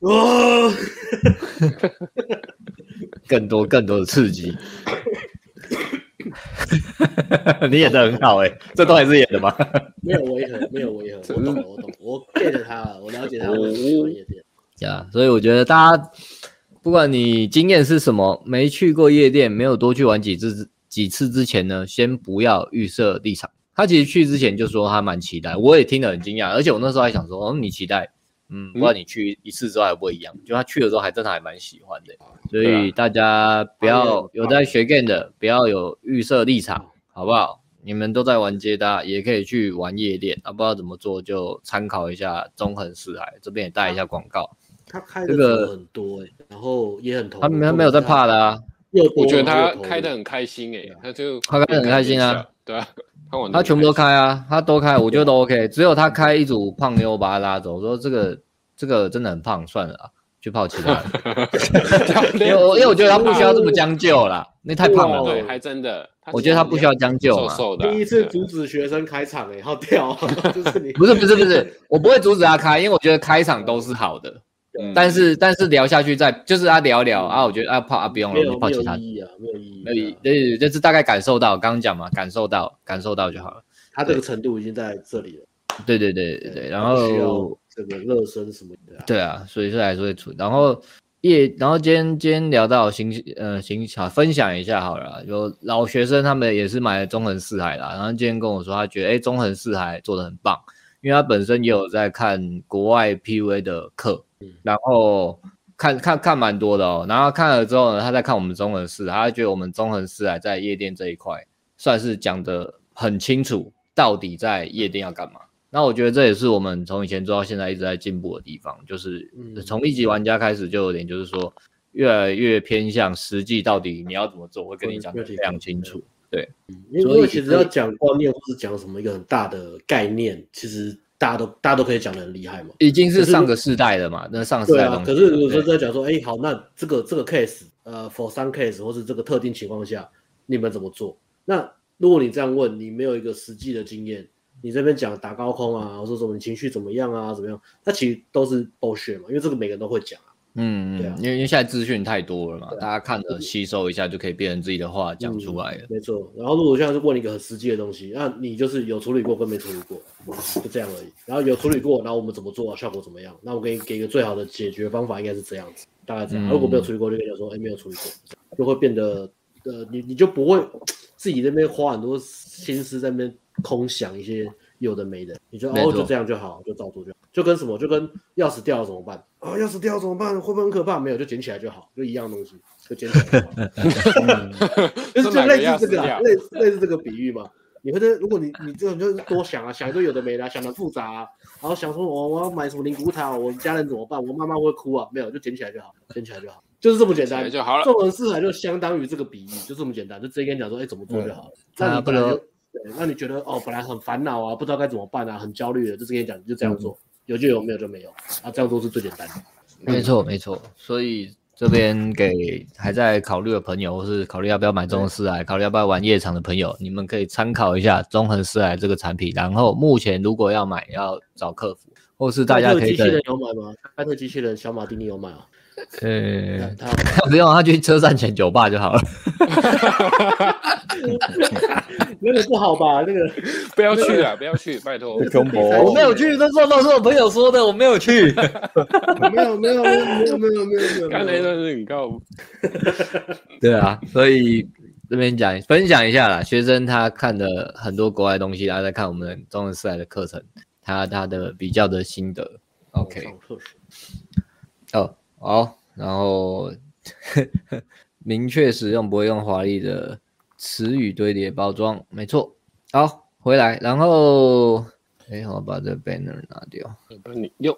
哦。哦。(laughs) (laughs) 更多更多的刺激。(laughs) 你演的很好哎、欸，这都还是演的吗？(laughs) 没有违和，没有违和，我懂了，我懂，我 get 他了，我了解他为什么喜欢夜店。对啊，所以我觉得大家，不管你经验是什么，没去过夜店，没有多去玩几次几次之前呢，先不要预设立场。他其实去之前就说他蛮期待，我也听得很惊讶，而且我那时候还想说，哦，你期待，嗯，不知道你去一次之后还不会一样。就他去的时候还真的还蛮喜欢的，所以大家不要有在学 game 的，不要有预设立场，好不好？你们都在玩街搭，也可以去玩夜店，啊，不知道怎么做就参考一下中横四海这边也带一下广告。他开的很多哎，然后也很投，他没没有在怕的啊。我觉得他开的很开心哎，他就他开的很开心啊，对啊。他全部都开啊，他都开，(laughs) 我觉得都 OK。只有他开一组胖妞把他拉走，我说这个这个真的很胖，算了啊，去泡其他的。(laughs) 因为因为我觉得他不需要这么将就啦，那太胖了。对，还真的。我觉得他不需要将就嘛。第一次阻止学生开场哎，好屌！(laughs) 就是你不是不是不是，我不会阻止他开，因为我觉得开场都是好的。但是但是聊下去再就是啊聊聊啊，我觉得啊泡啊不用了，就泡其他。没有意义啊，没有意义。没有意义，对，就是大概感受到，刚刚讲嘛，感受到感受到就好了。他这个程度已经在这里了。对对对对对，然后这个热身什么的。对啊，所以说还是会出。然后夜，然后今天今天聊到行呃行好分享一下好了，有老学生他们也是买了中横四海啦，然后今天跟我说他觉得哎中横四海做的很棒，因为他本身也有在看国外 PUA 的课。然后看看看蛮多的哦，然后看了之后呢，他在看我们中横四海，他觉得我们中横四海在夜店这一块算是讲的很清楚，到底在夜店要干嘛。那我觉得这也是我们从以前做到现在一直在进步的地方，就是从一级玩家开始就有点就是说越来越偏向实际，到底你要怎么做，我会跟你讲得非常清楚。对，因为其实要讲观念或是讲什么一个很大的概念，其实。大家都大家都可以讲的很厉害嘛，已经是上个世代了嘛，那上个世代。可是如果说在讲说，哎，好，那这个这个 case，呃，for some case 或是这个特定情况下，你们怎么做？那如果你这样问，你没有一个实际的经验，你这边讲打高空啊，或者说什么你情绪怎么样啊，怎么样？那其实都是 bullshit 嘛，因为这个每个人都会讲。嗯，对啊，因为因为现在资讯太多了嘛，大家看着吸收一下就可以变成自己的话讲出来了。没错，然后如果现在是问一个很实际的东西，那你就是有处理过跟没处理过，就这样而已。然后有处理过，然后我们怎么做，效果怎么样？那我给你给一个最好的解决方法，应该是这样子，大概这样。如果没有处理过，就跟你说，哎，没有处理过，就会变得呃，你你就不会自己那边花很多心思在那边空想一些。有的没的，你就哦就这样就好，就照做就好，就跟什么就跟钥匙掉了怎么办啊？钥匙掉了怎么办？会不会很可怕？没有，就捡起来就好，就一样东西，就捡起来就好。(laughs) 就是就类似这个，类类似这个比喻嘛。你会如果你你这种就是多想啊，想一堆有的没的，想的复杂啊，然后想说我我要买什么灵骨塔，我家人怎么办？我妈妈会哭啊？没有，就捡起来就好，捡起来就好，就是这么简单就好了。中横四海就相当于这个比喻，就这么简单，就直接跟你讲说，哎，怎么做就好了。那你不能。对，那你觉得哦，本来很烦恼啊，不知道该怎么办啊，很焦虑的，就是跟你讲，你就这样做，有就有，没有就没有，啊，这样做是最简单的。没错，没错。所以这边给还在考虑的朋友，或是考虑要不要买中恒四海，考虑要不要玩夜场的朋友，你们可以参考一下中恒四海这个产品。然后目前如果要买，要找客服，或是大家可以。机器人有买吗？开特机器人小马丁尼有买啊？呃，他不用，他去车站前酒吧就好了。(laughs) 那个不好吧？那个不要去啊！不要去，拜托。我没有去，这都是我朋友说的，我没有去。没有，没有，没有，没有，没有，没有。刚才那是你告。(laughs) 对啊，所以这边讲分享一下啦。学生他看的很多国外东西，他在看我们中文四海的课程，他他的比较的心得。OK。哦。好，然后明确使用，不会用华丽的词语堆叠包装，没错。好，回来，然后，哎，我把这 banner 拿掉。帮你用。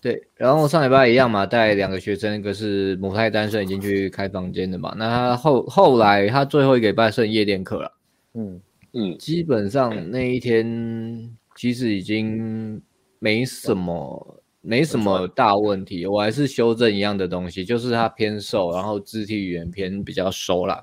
对，然后上礼拜一样嘛，带两个学生，一个是母胎单身，已经去开房间的嘛。那他后后来他最后一个礼拜剩夜店课了。嗯嗯，基本上那一天其实已经没什么。没什么大问题，我还是修正一样的东西，就是他偏瘦，然后肢体语言偏比较收啦。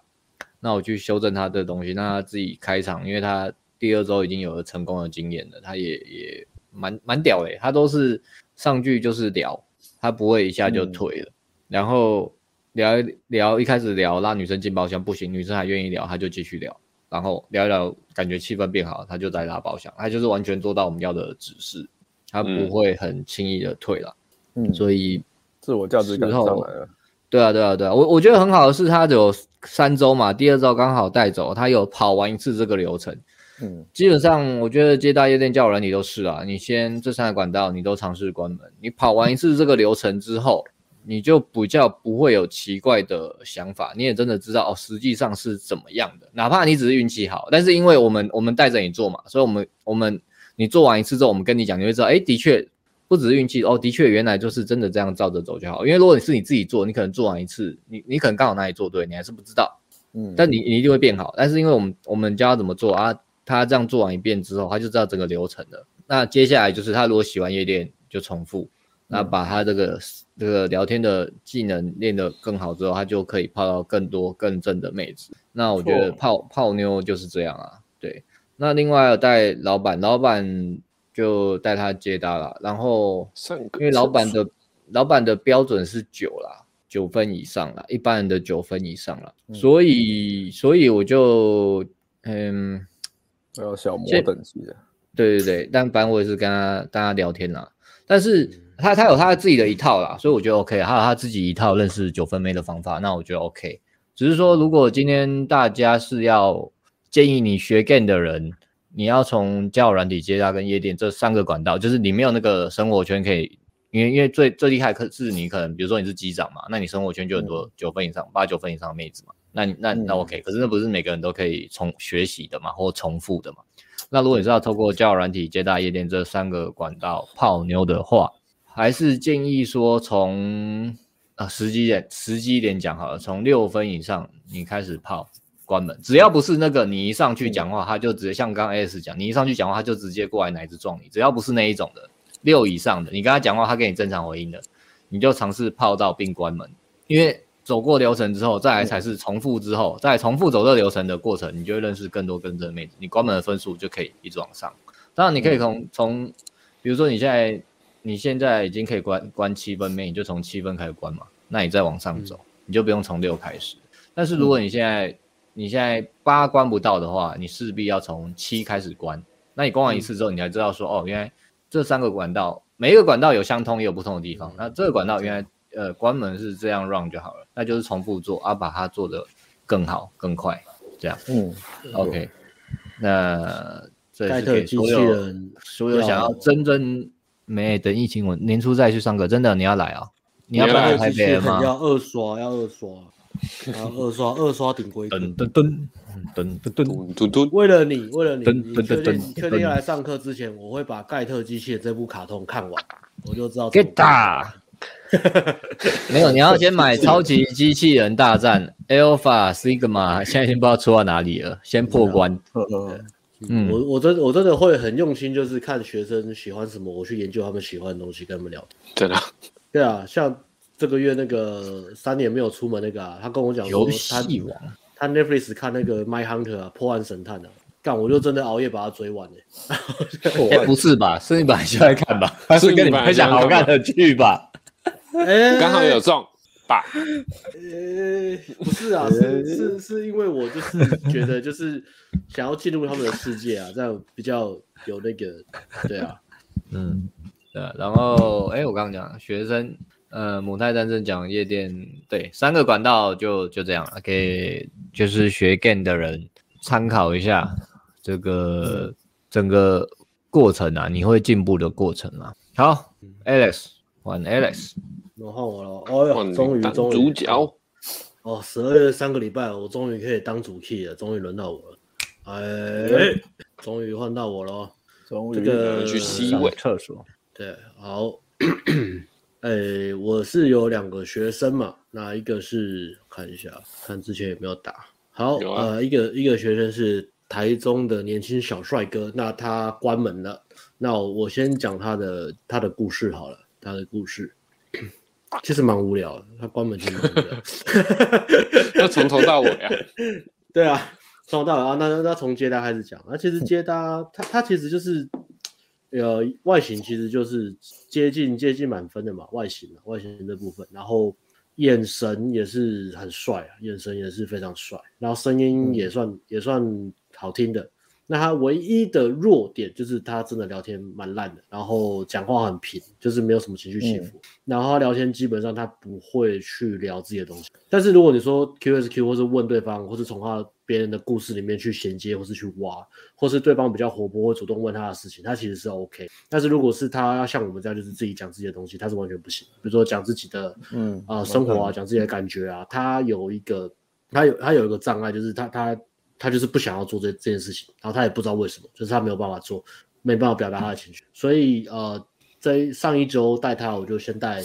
那我去修正他的东西，让他自己开场，因为他第二周已经有了成功的经验了，他也也蛮蛮屌诶，他都是上句就是聊，他不会一下就退了。嗯、然后聊一聊，一开始聊拉女生进包厢不行，女生还愿意聊，他就继续聊。然后聊一聊，感觉气氛变好，他就在拉包厢，他就是完全做到我们要的指示，他不会很轻易的退了。嗯，所以自我价值感上来了。对啊，对啊，对啊，我我觉得很好的是，他有三周嘛，第二周刚好带走，他有跑完一次这个流程。嗯，基本上我觉得接大夜店交友软体都是啊，你先这三个管道你都尝试关门，你跑完一次这个流程之后，你就比较不会有奇怪的想法，你也真的知道哦，实际上是怎么样的。哪怕你只是运气好，但是因为我们我们带着你做嘛，所以我们我们你做完一次之后，我们跟你讲，你会知道，哎，的确不只是运气哦，的确原来就是真的这样照着走就好。因为如果你是你自己做，你可能做完一次，你你可能刚好哪里做对，你还是不知道，嗯，但你你一定会变好。但是因为我们我们教他怎么做啊。他这样做完一遍之后，他就知道整个流程了。那接下来就是他如果喜欢夜店，就重复。那把他这个这个聊天的技能练得更好之后，他就可以泡到更多更正的妹子。那我觉得泡泡妞就是这样啊。对。那另外带老板，老板就带他接搭了。然后因为老板的老板的标准是九啦，九分以上啦，一般人的九分以上啦。所以所以我就嗯。还有小魔等级的，对对对，但反正我也是跟他跟他聊天啦，但是他他有他自己的一套啦，所以我觉得 OK，他有他自己一套认识九分妹的方法，那我觉得 OK。只是说，如果今天大家是要建议你学 game 的人，你要从交友软体接搭跟夜店这三个管道，就是你没有那个生活圈可以，因为因为最最厉害可是你可能，比如说你是机长嘛，那你生活圈就很多九分以上、八九分以上的妹子嘛。那那那 OK，可是那不是每个人都可以重学习的嘛，或重复的嘛？那如果你是要透过交友软体、接搭夜店这三个管道泡妞的话，还是建议说从啊实际点实际一点讲好了，从六分以上你开始泡，关门，只要不是那个你一上去讲话他就直接像刚刚 S 讲，你一上去讲话他就直接过来奶子撞你，只要不是那一种的六以上的，你跟他讲话他给你正常回应的，你就尝试泡到并关门，因为。走过流程之后，再来才是重复之后，再重复走这流程的过程，你就会认识更多更正的妹子，你关门的分数就可以一直往上。当然，你可以从从，比如说你现在你现在已经可以关关七分妹，你就从七分开始关嘛，那你再往上走，你就不用从六开始。但是如果你现在你现在八关不到的话，你势必要从七开始关。那你关完一次之后，你才知道说，哦，原来这三个管道每一个管道有相通也有不同的地方。那这个管道原来。呃，关门是这样 run 就好了，那就是重复做，啊，把它做得更好更快，这样。嗯，OK。那这是给所有所有想要真正没等疫情稳，年初再去上课，真的你要来啊？你要来台北吗？要二刷，要二刷，(laughs) 然后二刷二刷顶规。噔噔噔噔噔噔噔。为了你，为了你，你确定确定要来上课之前，我会把盖特机械这部卡通看完，我就知道。Get (laughs) 没有，你要先买超级机器人大战 Alpha Sigma，现在已经不知道出到哪里了，先破关。嗯，我我真我真的会很用心，就是看学生喜欢什么，我去研究他们喜欢的东西，跟他们聊。对的？对啊，像这个月那个三年没有出门那个啊，他跟我讲说他他 Netflix 看那个 My Hunter 啊，破案神探啊，干我就真的熬夜把它追完 (laughs) 哎、欸。不是吧？是你本来就爱看吧？还是跟你分享好看的剧吧？哎，(laughs) 刚好有中吧？呃，不是啊，是是是因为我就是觉得就是想要进入他们的世界啊，这样比较有那个，对啊，嗯，对。然后，哎，我刚刚讲学生，呃，母胎单身讲夜店，对，三个管道就就这样了，给就是学 game 的人参考一下这个整个过程啊，你会进步的过程啊。好，Alex，换 Alex。轮换我了，哦哟，终于终于主角。哦，十二月三个礼拜，我终于可以当主 key 了，终于轮到我了，哎，终于换到我了，终于这个去 C 位。厕所，对，好，哎，我是有两个学生嘛，那一个是看一下，看之前有没有打，好，啊、呃，一个一个学生是台中的年轻小帅哥，那他关门了，那我先讲他的他的故事好了，他的故事。其实蛮无聊的，他关门就蛮无聊，(laughs) 要从头到尾啊？对啊，从头到尾啊。那那那从接搭开始讲，那其实接搭他他其实就是，呃，外形其实就是接近接近满分的嘛，外形外形这部分，然后眼神也是很帅啊，眼神也是非常帅，然后声音也算、嗯、也算好听的。那他唯一的弱点就是他真的聊天蛮烂的，然后讲话很平，就是没有什么情绪起伏。嗯、然后他聊天基本上他不会去聊自己的东西。但是如果你说 Q S Q 或是问对方，或是从他别人的故事里面去衔接，或是去挖，或是对方比较活泼，会主动问他的事情，他其实是 OK。但是如果是他要像我们这样，就是自己讲自己的东西，他是完全不行。比如说讲自己的嗯啊、呃、生活啊，讲自己的感觉啊，他有一个他有他有一个障碍，就是他他。他就是不想要做这这件事情，然后他也不知道为什么，就是他没有办法做，没办法表达他的情绪。所以呃，在上一周带他，我就先带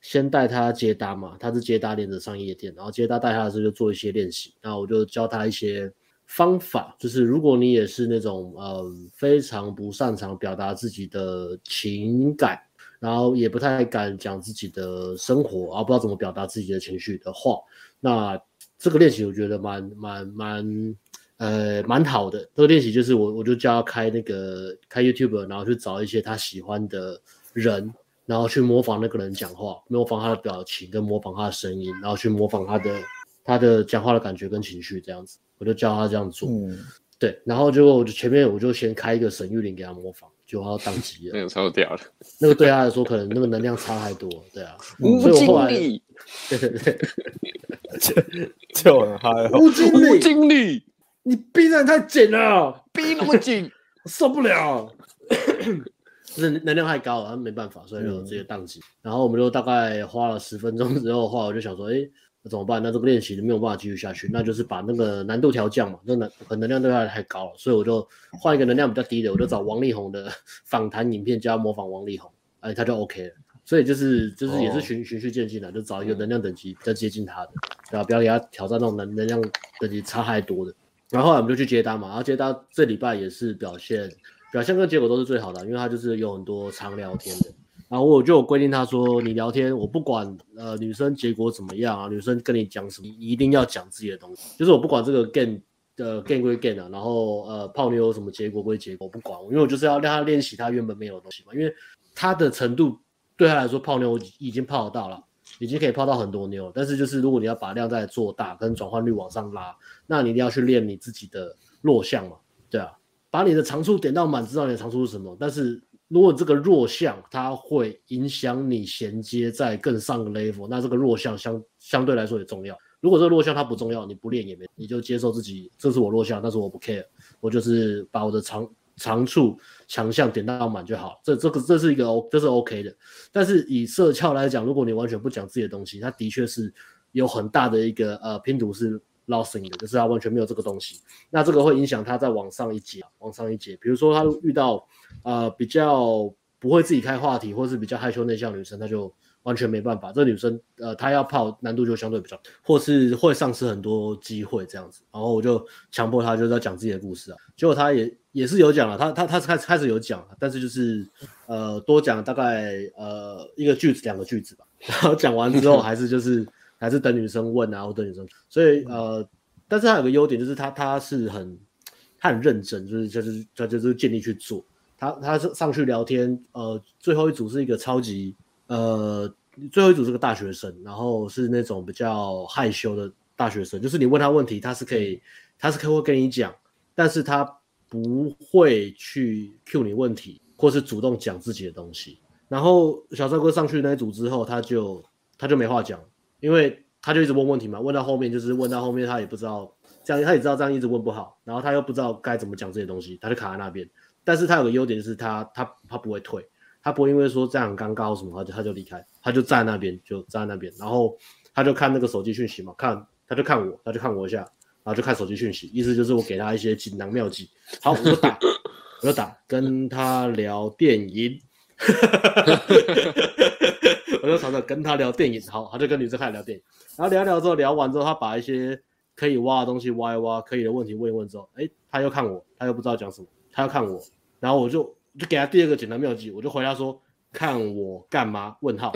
先带他接搭嘛，他是接搭连着上夜店，然后接搭带他的时候就做一些练习，然后我就教他一些方法，就是如果你也是那种呃非常不擅长表达自己的情感，然后也不太敢讲自己的生活，然后不知道怎么表达自己的情绪的话，那这个练习我觉得蛮蛮蛮。呃，蛮好的。这个练习就是我，我就教他开那个开 YouTube，然后去找一些他喜欢的人，然后去模仿那个人讲话，模仿他的表情，跟模仿他的声音，然后去模仿他的他的讲话的感觉跟情绪这样子。我就教他这样做。嗯，对。然后结果我就前面我就先开一个沈玉玲给他模仿，就他当机了。(laughs) 那个超屌了。那个对他来说可能那个能量差太多，对啊。吴经理。对对对。就很嗨。吴经理。吴经理。你逼得太紧了，逼那么紧，受不了。(laughs) 就是能量太高了，没办法，所以就直接宕机。嗯、然后我们就大概花了十分钟之后的话，我就想说，哎、欸，那怎么办？那这个练习没有办法继续下去，那就是把那个难度调降嘛。那能可能量对他太高了，所以我就换一个能量比较低的，我就找王力宏的 (laughs) 访谈影片加模仿王力宏，哎，他就 OK 了。所以就是就是也是循循序渐进的，就找一个能量等级比较接近他的，对吧？不要给他挑战那种能能量等级差太多的。然后后来我们就去接单嘛，然后接单这礼拜也是表现表现跟结果都是最好的，因为他就是有很多常聊天的。然后我就有规定他说，你聊天我不管呃女生结果怎么样啊，女生跟你讲什么，一定要讲自己的东西。就是我不管这个 game 的 game 归 game 啊，然后呃泡妞有什么结果归结果，不管，因为我就是要让他练习他原本没有的东西嘛，因为他的程度对他来说泡妞已经泡得到了。已经可以泡到很多妞，但是就是如果你要把量再做大，跟转换率往上拉，那你一定要去练你自己的弱项嘛，对啊，把你的长处点到满，知道你的长处是什么。但是如果这个弱项它会影响你衔接在更上个 level，那这个弱项相相对来说也重要。如果这个弱项它不重要，你不练也没，你就接受自己，这是我弱项，但是我不 care，我就是把我的长。长处强项点到满就好，这这个这是一个 O，这是 OK 的。但是以社交来讲，如果你完全不讲自己的东西，它的确是有很大的一个呃拼图是 losing 的，就是他完全没有这个东西。那这个会影响他再往上一阶，往上一阶。比如说他遇到呃比较不会自己开话题，或是比较害羞内向女生，他就。完全没办法，这女生，呃，她要泡难度就相对比较，或是会丧失很多机会这样子。然后我就强迫她，就是要讲自己的故事啊。结果她也也是有讲了，她她她开始开始有讲，但是就是呃多讲大概呃一个句子两个句子吧。(laughs) 然后讲完之后还是就是还是等女生问啊，或等女生。所以呃，但是他有个优点就是他他是很他很认真，就是就是他就是尽力去做。他他是上去聊天，呃，最后一组是一个超级。呃，最后一组是个大学生，然后是那种比较害羞的大学生，就是你问他问题，他是可以，他是可以会跟你讲，但是他不会去 cue 你问题，或是主动讲自己的东西。然后小帅哥上去那一组之后，他就他就没话讲，因为他就一直问问题嘛，问到后面就是问到后面，他也不知道这样，他也知道这样一直问不好，然后他又不知道该怎么讲这些东西，他就卡在那边。但是他有个优点是他他他不会退。他不会因为说这样很尴尬或什么，他就他就离开，他就站在那边，就站那边，然后他就看那个手机讯息嘛，看他就看我，他就看我一下，然后就看手机讯息，意思就是我给他一些锦囊妙计。好，我就打，我就打，跟他聊电影，(laughs) 我就常常跟他聊电影。好，他就跟女生开始聊电影，然后聊一聊之后，聊完之后，他把一些可以挖的东西挖一挖，可以的问题问一问之后，哎，他又看我，他又不知道讲什么，他又看我，然后我就。就给他第二个简单妙计，我就回答说：“看我干嘛？”问号。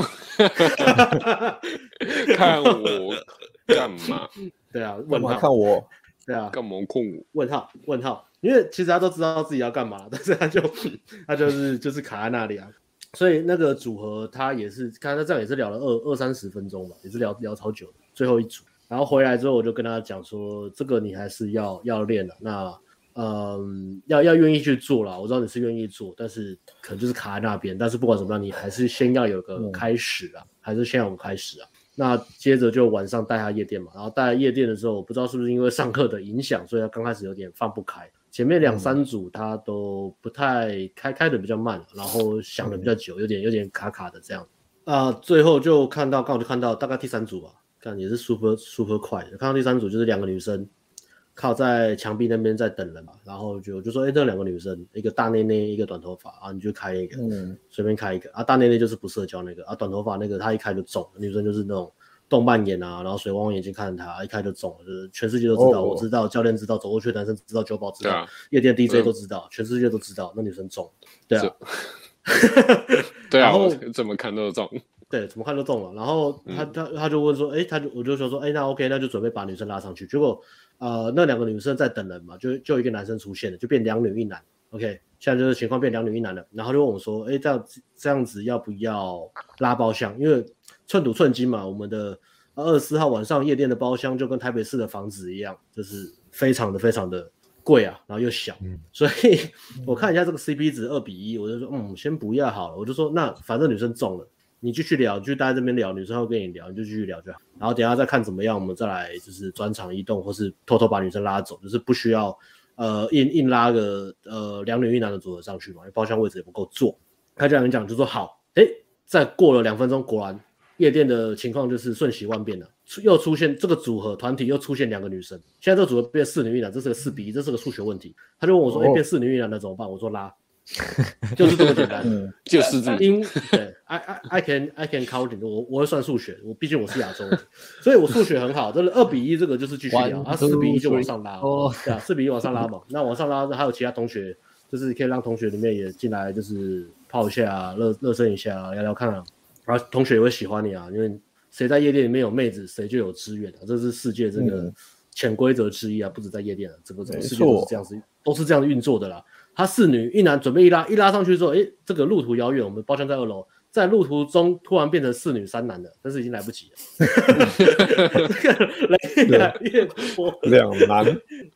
看我干嘛？(laughs) 对啊，问号。看我。对啊，干嘛控我？问号？问号？因为其实他都知道自己要干嘛，但是他就他就是就是卡在那里啊。所以那个组合他也是，看他这样也是聊了二二三十分钟吧，也是聊聊超久的。最后一组，然后回来之后我就跟他讲说：“这个你还是要要练的。”那嗯，要要愿意去做啦。我知道你是愿意做，但是可能就是卡在那边。但是不管怎么样，你还是先要有个开始啊，嗯、还是先要有开始啊。那接着就晚上带他夜店嘛，然后带夜店的时候，我不知道是不是因为上课的影响，所以他刚开始有点放不开。前面两三组他都不太开，开的比较慢，然后想的比较久，有点有点卡卡的这样。啊、呃，最后就看到刚好就看到大概第三组吧，看也是 super super 快的，看到第三组就是两个女生。靠在墙壁那边在等人嘛，然后就就说，哎，这两个女生，一个大内内，一个短头发啊，你就开一个，嗯，随便开一个啊。大内内就是不社交那个啊，短头发那个她一开就中，女生就是那种动漫眼啊，然后水汪汪眼睛看着她，一开就中了，就是全世界都知道，哦、我知道，教练知道，走过去的男生知道，酒保知道，啊、夜店 DJ 都知道，嗯、全世界都知道，那女生中，对啊，(laughs) 对啊，我怎么看都中，对，怎么看都中了。然后他他他就问说，哎，他就我就说说，哎，那 OK，那就准备把女生拉上去，结果。呃，那两个女生在等人嘛，就就一个男生出现了，就变两女一男。OK，现在就是情况变两女一男了。然后就问我说，哎，这样子这样子要不要拉包厢？因为寸土寸金嘛，我们的二十四号晚上夜店的包厢就跟台北市的房子一样，就是非常的非常的贵啊，然后又小，嗯、(laughs) 所以我看一下这个 CP 值二比一，我就说，嗯，先不要好了。我就说，那反正女生中了。你继续聊，就待在这边聊，女生会跟你聊，你就继续聊就好。然后等下再看怎么样，我们再来就是转场移动，或是偷偷把女生拉走，就是不需要呃硬硬拉个呃两女一男的组合上去嘛，因为包厢位置也不够坐。他这样讲就说好，诶，再过了两分钟，果然夜店的情况就是瞬息万变了，又出现这个组合团体又出现两个女生，现在这个组合变四女一男，这是个四比一，这是个数学问题。他就问我说，诶、哦，变四女一男的怎么办？我说拉。(laughs) 就是这么简单，嗯、就是这么因对，I I I can I can count，我我会算数学，我毕竟我是亚洲人，所以我数学很好。这个二比一这个就是继续聊，啊四比一就往上拉，哦，对啊，四比一往上拉嘛。(laughs) 那往上拉还有其他同学，就是可以让同学里面也进来，就是泡一下，热热身一下，聊聊看啊。然后同学也会喜欢你啊，因为谁在夜店里面有妹子，谁就有资源啊，这是世界这个潜规则之一啊，不止在夜店啊，整个整个世界都是这样子，都是这样子运作的啦。他四女一男准备一拉一拉上去之后，哎，这个路途遥远，我们包厢在二楼，在路途中突然变成四女三男的，但是已经来不及了。(laughs) 这个越来越多两男，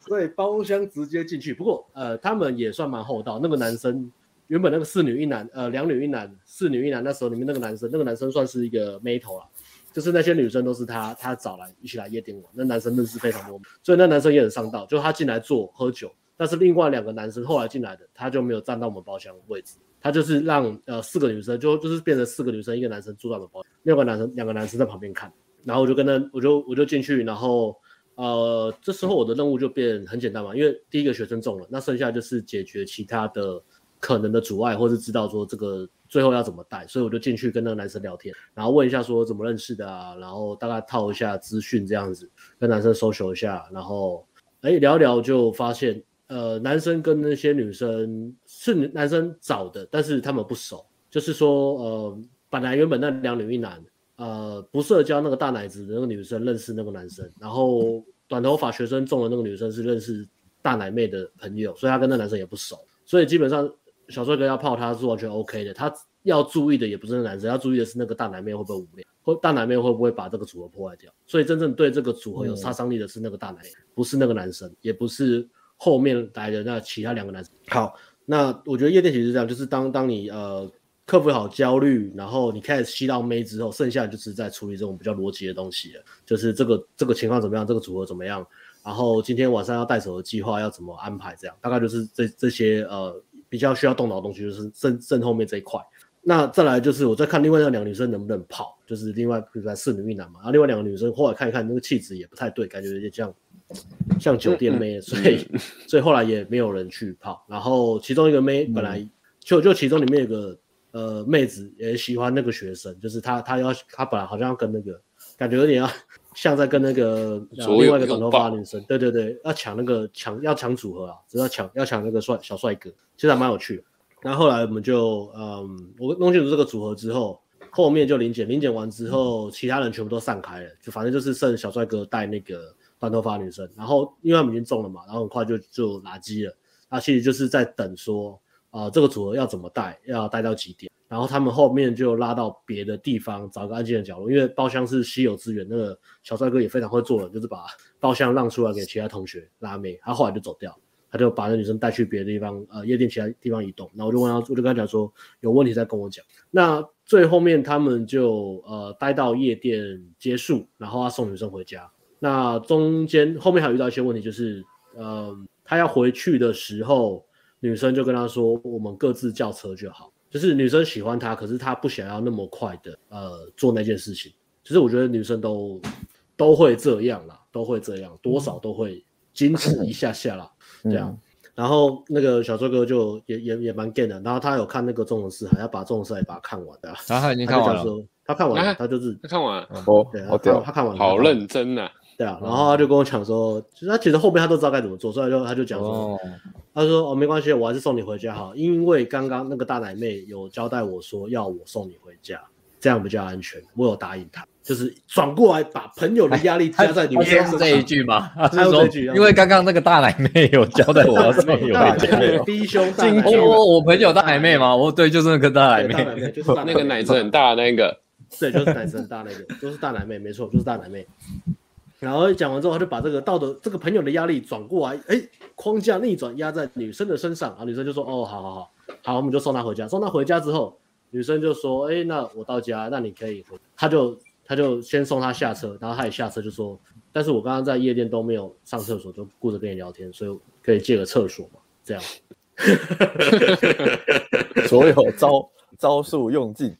所以包厢直接进去。不过呃，他们也算蛮厚道。那个男生原本那个四女一男，呃，两女一男，四女一男，那时候里面那个男生，那个男生算是一个妹头了，就是那些女生都是他他找来一起来夜店玩，那男生认识非常多，所以那男生也很上道，就他进来坐喝酒。但是另外两个男生后来进来的，他就没有站到我们包厢位置，他就是让呃四个女生就就是变成四个女生一个男生坐在我们包厢，六个男生两个男生在旁边看，然后我就跟他我就我就进去，然后呃这时候我的任务就变很简单嘛，因为第一个学生中了，那剩下就是解决其他的可能的阻碍，或是知道说这个最后要怎么带，所以我就进去跟那个男生聊天，然后问一下说怎么认识的啊，然后大概套一下资讯这样子，跟男生 social 一下，然后哎聊聊就发现。呃，男生跟那些女生是男生找的，但是他们不熟。就是说，呃，本来原本那两女一男，呃，不社交那个大奶子的那个女生认识那个男生，然后短头发学生中的那个女生是认识大奶妹的朋友，所以他跟那男生也不熟。所以基本上小帅哥要泡他是完全 OK 的。他要注意的也不是那个男生，要注意的是那个大奶妹会不会无聊，或大奶妹会不会把这个组合破坏掉。所以真正对这个组合有杀伤力的是那个大奶妹，不是那个男生，也不是。后面来的那其他两个男生，好，那我觉得夜店其实是这样，就是当当你呃克服好焦虑，然后你开始吸到妹之后，剩下就是在处理这种比较逻辑的东西了，就是这个这个情况怎么样，这个组合怎么样，然后今天晚上要带手的计划要怎么安排，这样大概就是这这些呃比较需要动脑的东西，就是正正后面这一块。那再来就是我在看另外那两个女生能不能跑，就是另外比如说四女一男嘛，然后另外两个女生后来看一看那个气质也不太对，感觉有点像。像酒店妹，所以 (laughs) 所以后来也没有人去泡。然后其中一个妹本来就就其中里面有个呃妹子也喜欢那个学生，就是她她要她本来好像要跟那个感觉有点要像在跟那个另外一个短头发的女生，对对对，要抢那个抢要抢组合啊，只要抢要抢那个帅小帅哥，其实还蛮有趣的。然后后来我们就嗯，我弄清楚这个组合之后，后面就临检临检完之后，其他人全部都散开了，就反正就是剩小帅哥带那个。短头发女生，然后因为他们已经中了嘛，然后很快就就拿机了。那其实就是在等说，啊、呃，这个组合要怎么带，要带到几点。然后他们后面就拉到别的地方，找个安静的角落，因为包厢是稀有资源。那个小帅哥也非常会做人，就是把包厢让出来给其他同学拉妹。他后来就走掉。他就把那女生带去别的地方，呃，夜店其他地方移动。然后我就问他，我就跟他讲说，有问题再跟我讲。那最后面他们就呃待到夜店结束，然后他送女生回家。那中间后面还遇到一些问题，就是呃他要回去的时候，女生就跟他说，我们各自叫车就好。就是女生喜欢他，可是他不想要那么快的呃做那件事情。其实我觉得女生都都会这样啦，都会这样，多少都会矜持一下下啦，这样。然后那个小周哥就也也也蛮 gay 的，然后他有看那个纵横四海，要把纵横四海把它看完的。然后他已经看完了，他看完了，他就是他看完哦，对，他他看完了，好认真呐。对啊，然后他就跟我讲说，其实他其实后面他都知道该怎么做，所以就他就讲说，他说哦没关系，我还是送你回家好，因为刚刚那个大奶妹有交代我说要我送你回家，这样比较安全，我有答应他。就是转过来把朋友的压力加在你们身上，这一句吗？还有这一句，因为刚刚那个大奶妹有交代我要送你回家，低胸大奶妹，我朋友大奶妹吗？我，对，就是那个大奶妹，就是那个奶子很大的那个，对，就是奶子很大那个，就是大奶妹，没错，就是大奶妹。然后讲完之后，他就把这个道德这个朋友的压力转过来，哎，框架逆转压在女生的身上，然后女生就说，哦，好好好，好，我们就送她回家。送她回家之后，女生就说，哎，那我到家，那你可以回，他就。他就先送他下车，然后他一下车就说：“但是我刚刚在夜店都没有上厕所，就顾着跟你聊天，所以可以借个厕所嘛？”这样，所有招招数用尽，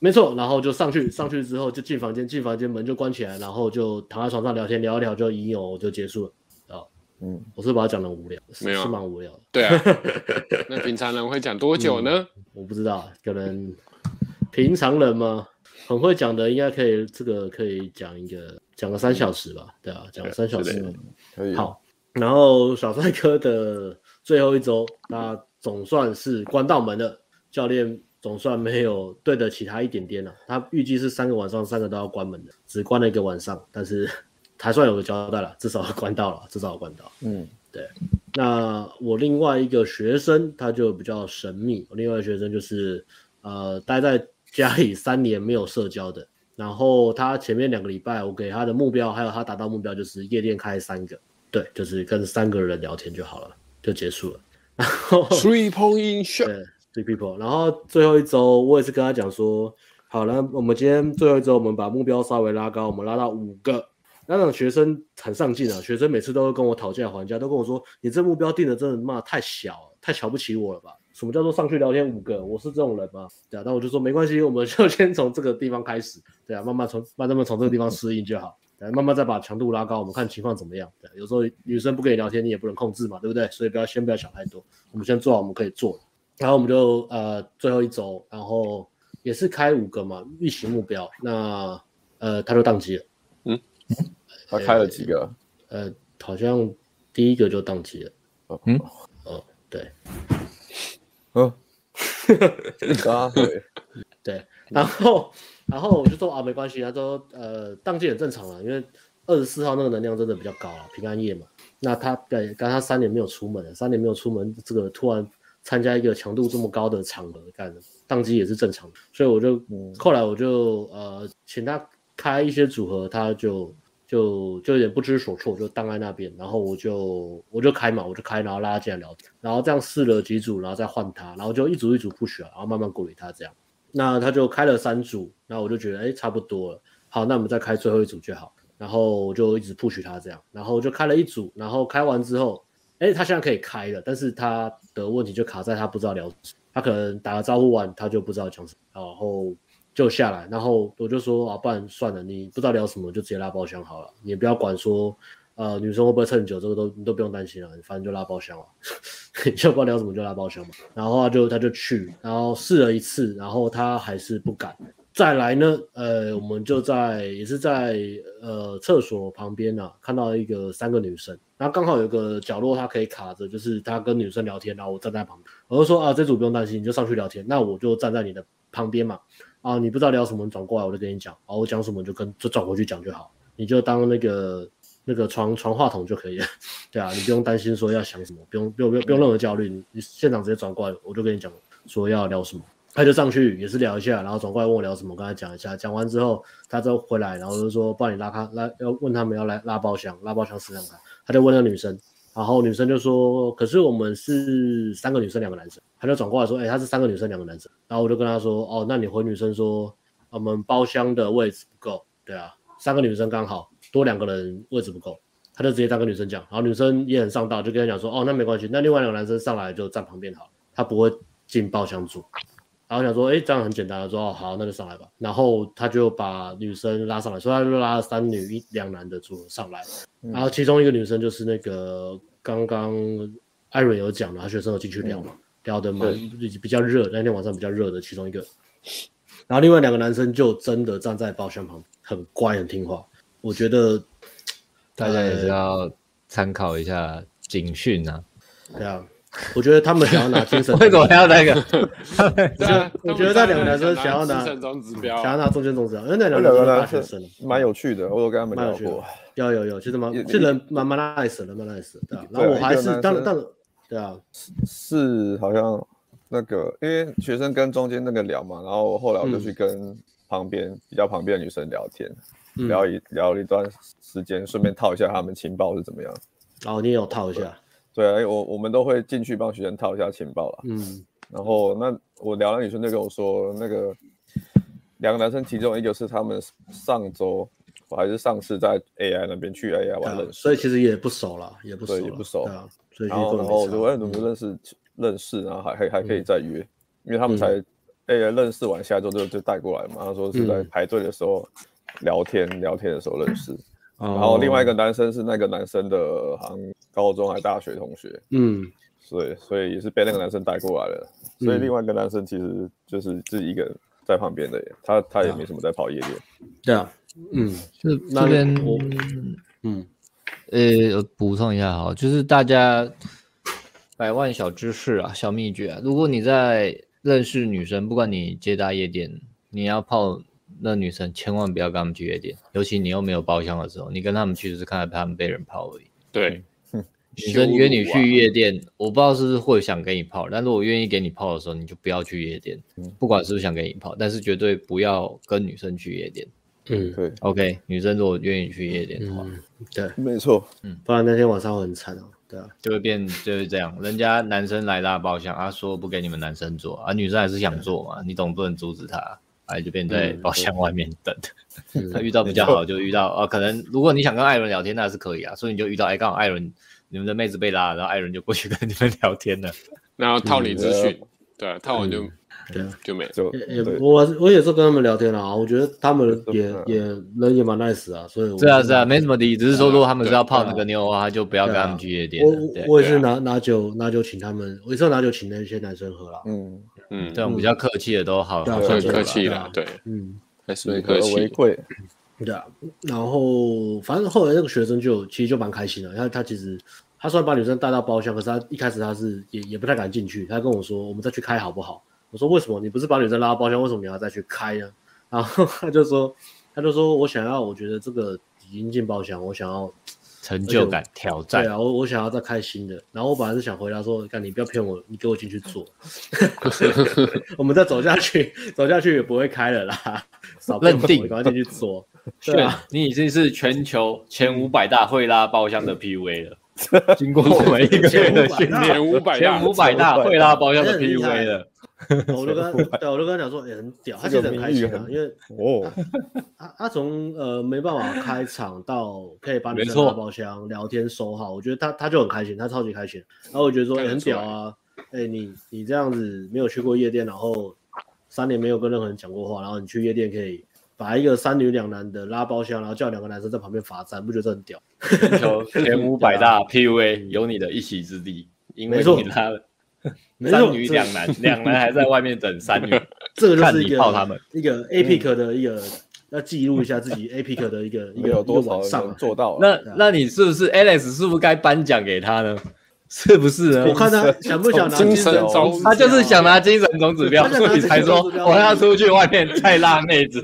没错。然后就上去，上去之后就进房间，进房间门就关起来，然后就躺在床上聊天，聊一聊就已有就结束了。啊，嗯，我是把它讲得无聊，没有是蛮无聊的。对啊，(laughs) 那平常人会讲多久呢？嗯，我不知道，可能平常人嘛？很会讲的，应该可以，这个可以讲一个，讲个三小时吧，对啊，讲个三小时，可以。好，然后小帅哥的最后一周，那总算是关到门了，教练总算没有对得起他一点点了。他预计是三个晚上，三个都要关门的，只关了一个晚上，但是 (laughs) 还算有个交代了，至少关到了，至少关到。嗯，对。那我另外一个学生他就比较神秘，我另外一个学生就是呃待在。家里三年没有社交的，然后他前面两个礼拜，我给他的目标，还有他达到目标就是夜店开三个，对，就是跟三个人聊天就好了，就结束了。然后 three point 对 three people，然后最后一周我也是跟他讲说，好了，我们今天最后一周我们把目标稍微拉高，我们拉到五个。那种学生很上进啊，学生每次都会跟我讨价还价，都跟我说，你这目标定的真的妈太小，太瞧不起我了吧？什么叫做上去聊天五个？我是这种人吗？对啊，那我就说没关系，我们就 (laughs) 先从这个地方开始，对啊，慢慢从慢慢从这个地方适应就好，对，慢慢再把强度拉高，我们看情况怎么样。对，有时候女生不跟你聊天，你也不能控制嘛，对不对？所以不要先不要想太多，我们先做好我们可以做的，然后我们就呃最后一周，然后也是开五个嘛，预期目标，那呃他就宕机了，嗯，他开了几个？呃，好像第一个就宕机了，嗯，哦，对。嗯，(laughs) 对，(laughs) 对，然后，然后我就说啊，没关系，他说，呃，宕机很正常了，因为二十四号那个能量真的比较高了，平安夜嘛。那他对，刚他三年没有出门了，三年没有出门，这个突然参加一个强度这么高的场合，干的当机也是正常的。所以我就，嗯、后来我就呃，请他开一些组合，他就。就就有点不知所措，就荡在那边，然后我就我就开嘛，我就开，然后拉他进来聊天，然后这样试了几组，然后再换他，然后就一组一组 push，然后慢慢鼓励他这样。那他就开了三组，然后我就觉得哎差不多了，好，那我们再开最后一组就好。然后我就一直 push 他这样，然后就开了一组，然后开完之后，哎他现在可以开了，但是他的问题就卡在他不知道聊，他可能打个招呼完他就不知道讲什么，然后。就下来，然后我就说啊，不然算了，你不知道聊什么，就直接拉包厢好了，你也不要管说，呃，女生会不会蹭酒，这个都你都不用担心了，反正就拉包厢了，(laughs) 就不知道聊什么就拉包厢嘛。然后他就他就去，然后试了一次，然后他还是不敢。再来呢，呃，我们就在也是在呃厕所旁边啊，看到一个三个女生，然后刚好有个角落她可以卡着，就是她跟女生聊天，然后我站在旁边，我就说啊，这组不用担心，你就上去聊天，那我就站在你的旁边嘛。啊，你不知道聊什么，转过来我就跟你讲。啊，我讲什么就跟就转过去讲就好，你就当那个那个传传话筒就可以了。(laughs) 对啊，你不用担心说要想什么，不用不用不用不用任何焦虑，你现场直接转过来，我就跟你讲说要聊什么。他就上去也是聊一下，然后转过来问我聊什么，跟他讲一下。讲完之后，他就回来，然后就说帮你拉开拉，要问他们要来拉包厢，拉包厢试试看。他就问那个女生，然后女生就说，可是我们是三个女生两个男生，他就转过来说，哎，他是三个女生两个男生，然后我就跟他说，哦，那你回女生说，我们包厢的位置不够，对啊，三个女生刚好多两个人位置不够，他就直接当个女生讲，然后女生也很上道，就跟他讲说，哦，那没关系，那另外两个男生上来就站旁边好了，他不会进包厢住。然后想说，哎，这样很简单。的说，哦，好，那就上来吧。然后他就把女生拉上来，所以他就拉了三女一两男的组合上来。嗯、然后其中一个女生就是那个刚刚艾瑞有讲的，他学生有进去聊嘛，嗯、聊的蛮比较热，那天晚上比较热的其中一个。然后另外两个男生就真的站在包厢旁，很乖很听话。我觉得大家也是要参考一下警讯啊，对啊。我觉得他们想要拿精神，(laughs) 为什么还要那个？(laughs) 我觉得那两个男生想要拿，想要拿中间中指标，因为那两个大学生蛮有趣的，我有跟他们聊过。有有有，其实蛮，这人蛮蛮 nice 的，蛮 nice 的，对啊。然后我还是当当，对啊，是好像那个，因为学生跟中间那个聊嘛，然后后来我就去跟旁边比较旁边的女生聊天，聊一聊一段时间，顺便套一下他们情报是怎么样。哦，你也有套一下。对啊，我我们都会进去帮学生套一下情报了。嗯，然后那我聊那女生就跟我说，那个两个男生其中一个是他们上周还是上次在 AI 那边去 AI 玩认识，所以其实也不熟了，也不熟，也不熟。然后然后我就问怎么认识认识，然后还还还可以再约，因为他们才 AI 认识完，下周就就带过来嘛。他说是在排队的时候聊天聊天的时候认识。然后另外一个男生是那个男生的，好像高中还大学同学，嗯，所以所以也是被那个男生带过来了。所以另外一个男生其实就是自己一个人在旁边的，他他也没什么在跑夜店。对啊，嗯，是这边我，嗯，呃，我补充一下哈，就是大家百万小知识啊，小秘诀啊，如果你在认识女生，不管你接搭夜店，你要泡。那女生千万不要跟他们去夜店，尤其你又没有包厢的时候，你跟他们去只是看到他们被人泡而已。对，女生约你去夜店，我不知道是不是会想给你泡，但是我愿意给你泡的时候，你就不要去夜店，不管是不是想给你泡，但是绝对不要跟女生去夜店。嗯，对。OK，女生如果愿意去夜店的话，对，没错。嗯，不然那天晚上会很惨哦。对啊，就会变就是这样，人家男生来拉包厢，啊说不给你们男生坐，啊女生还是想坐嘛，你总不能阻止他。哎，就变在包厢外面等。他 (laughs) 遇到比较好，就遇到啊，可能如果你想跟艾伦聊天，那是可以啊。所以你就遇到，哎，刚好艾伦你们的妹子被拉，然后艾伦就过去跟你们聊天了，(laughs) 然后套你资讯，对，套完就对，就没就也我我也是跟他们聊天啊，我觉得他们也也人也蛮 nice 啊，所以是啊是啊，没什么的，只是说如果他们是要泡那个妞的话，就不要跟他们去夜店。我我也是拿拿酒拿酒请他们，我也是拿酒请那些男生喝了，嗯。嗯，这种比较客气的都好，很客气的，对，嗯，还是客气。对啊，然后反正后来那个学生就其实就蛮开心的，他他其实他虽然把女生带到包厢，可是他一开始他是也也不太敢进去，他跟我说，我们再去开好不好？我说为什么？你不是把女生拉到包厢，为什么你要再去开呢？然后他就说，他就说我想要，我觉得这个已经进包厢，我想要。成就感挑战，对啊，我我想要再开新的，然后我本来是想回答说，干你不要骗我，你给我进去坐，(laughs) 我们再走下去，走下去也不会开了啦，认定，赶快进去坐，(laughs) 对啊，你已经是全球前五百大会拉包厢的 PUA 了，(laughs) 经过每一个月的训练，前五百大前五百大会拉包厢的 PUA 的。我就跟对，我就跟他讲说，也很屌，他其实很开心啊，因为哦，他他从呃没办法开场到可以把女生拉包厢聊天收好，我觉得他他就很开心，他超级开心。然后我觉得说也很屌啊，哎，你你这样子没有去过夜店，然后三年没有跟任何人讲过话，然后你去夜店可以把一个三女两男的拉包厢，然后叫两个男生在旁边罚站，不觉得很屌？全球 (laughs) 前五百大 PUA 有你的一席之地，因为你拉了。(laughs) 三女两男，两男还在外面等三女，(laughs) 这个就是一个他们一个 APIC 的一个要记录一下自己 APIC 的一个一个有多少上做到。那那你是不是 Alex 是不是该颁奖给他呢？是不是呢？(laughs) 我看他想不想拿精神总，他就是想拿精神总指标，所以才说我要出去外面再拉妹子。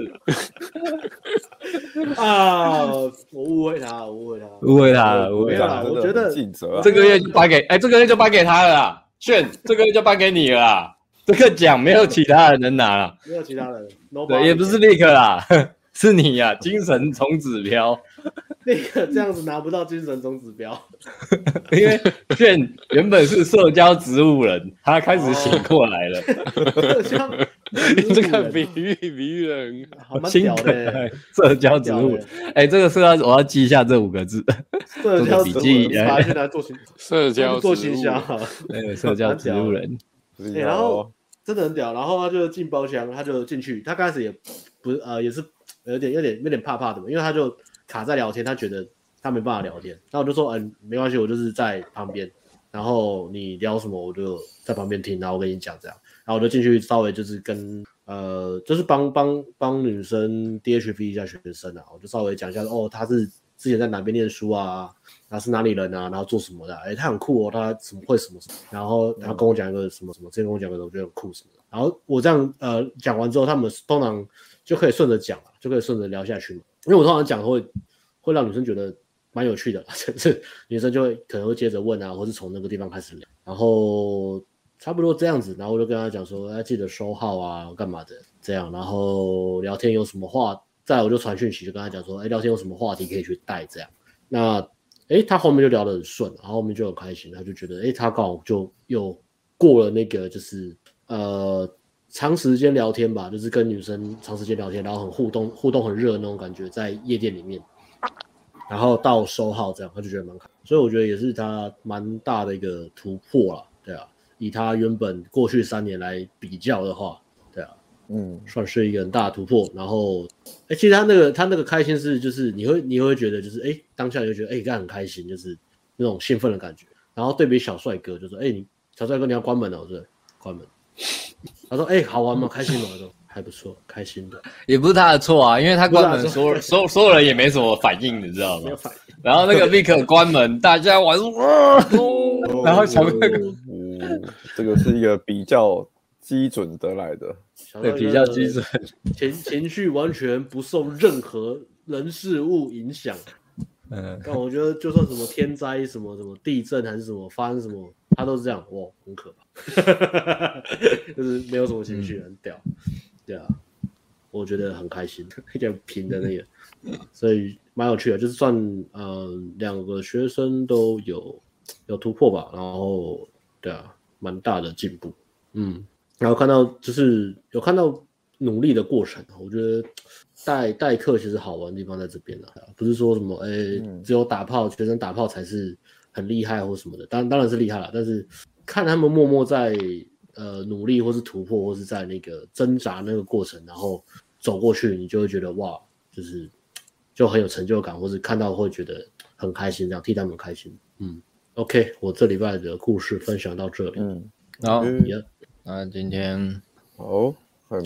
(laughs) 啊，我误会他，误会他，误会他了，误会他。我觉得这个月就颁给，哎，这个月就颁给他了。炫，这个月就颁给你了啦，这个奖没有其他人能拿了，没有其他人，对，也不是立刻啦，(laughs) 是你呀，精神总指标，(laughs) 那个这样子拿不到精神总指标，(laughs) 因为炫原本是社交植物人，他开始醒过来了。(laughs) 社交，这个比喻比喻人好蛮屌的。社交植物，哎，这个社交我要记一下这五个字。社交笔记，拿去来做行，社交做行销。那个社交植物人，然后真的很屌，然后他就进包厢，他就进去，他刚开始也不呃也是有点有点有点怕怕的嘛，因为他就。卡在聊天，他觉得他没办法聊天，那我就说，嗯，没关系，我就是在旁边，然后你聊什么，我就在旁边听，然后我跟你讲这样，然后我就进去稍微就是跟呃，就是帮帮帮女生 DHV 一下学生啊，我就稍微讲一下，哦，他是之前在哪边念书啊，他是哪里人啊，然后做什么的，哎，他很酷哦，他怎么会什么什么，然后他跟我讲一个什么什么，之前跟我讲个我觉得很酷什么的，然后我这样呃讲完之后，他们通常就可以顺着讲了，就可以顺着聊下去嘛。因为我通常讲会会让女生觉得蛮有趣的，(laughs) 就是女生就会可能会接着问啊，或是从那个地方开始聊，然后差不多这样子，然后我就跟她讲说，要记得收号啊，干嘛的这样，然后聊天有什么话，再我就传讯息，就跟她讲说，哎，聊天有什么话题可以去带这样，那哎，她后面就聊得很顺，然后后面就很开心，她就觉得，哎，她刚好就又过了那个就是呃。长时间聊天吧，就是跟女生长时间聊天，然后很互动，互动很热那种感觉，在夜店里面，然后到收号这样，他就觉得蛮开心，所以我觉得也是他蛮大的一个突破了，对啊，以他原本过去三年来比较的话，对啊，嗯，算是一个很大的突破。然后，哎，其实他那个他那个开心是，就是你会你会觉得就是，哎，当下你就觉得，哎，这样很开心，就是那种兴奋的感觉。然后对比小帅哥，就说，哎，你小帅哥你要关门了，我说关门。他说：“哎、欸，好玩吗？开心吗？”我说：“还不错，开心的。”也不是他的错啊，因为他关门，所有所有所有人也没什么反应，你知道吗？然后那个 Vic 关门，大家玩哇，然后小帅哥，这个是一个比较基准得来的，对，比较基准，情情绪完全不受任何人事物影响。嗯，但我觉得就算什么天灾，什么什么地震还是什么发生什么，他都是这样，哇，很可怕，(laughs) 就是没有什么情绪，很屌，对啊，我觉得很开心，一点平的那个，所以蛮有趣的，就是算呃两个学生都有有突破吧，然后对啊，蛮大的进步，嗯，然后看到就是有看到努力的过程，我觉得。代代课其实好玩的地方在这边了，不是说什么哎、欸，只有打炮，学生打炮才是很厉害或什么的，当然当然是厉害了，但是看他们默默在呃努力或是突破或是在那个挣扎那个过程，然后走过去，你就会觉得哇，就是就很有成就感，或是看到会觉得很开心，这样替他们开心。嗯，OK，我这礼拜的故事分享到这里。嗯，好，那今天好，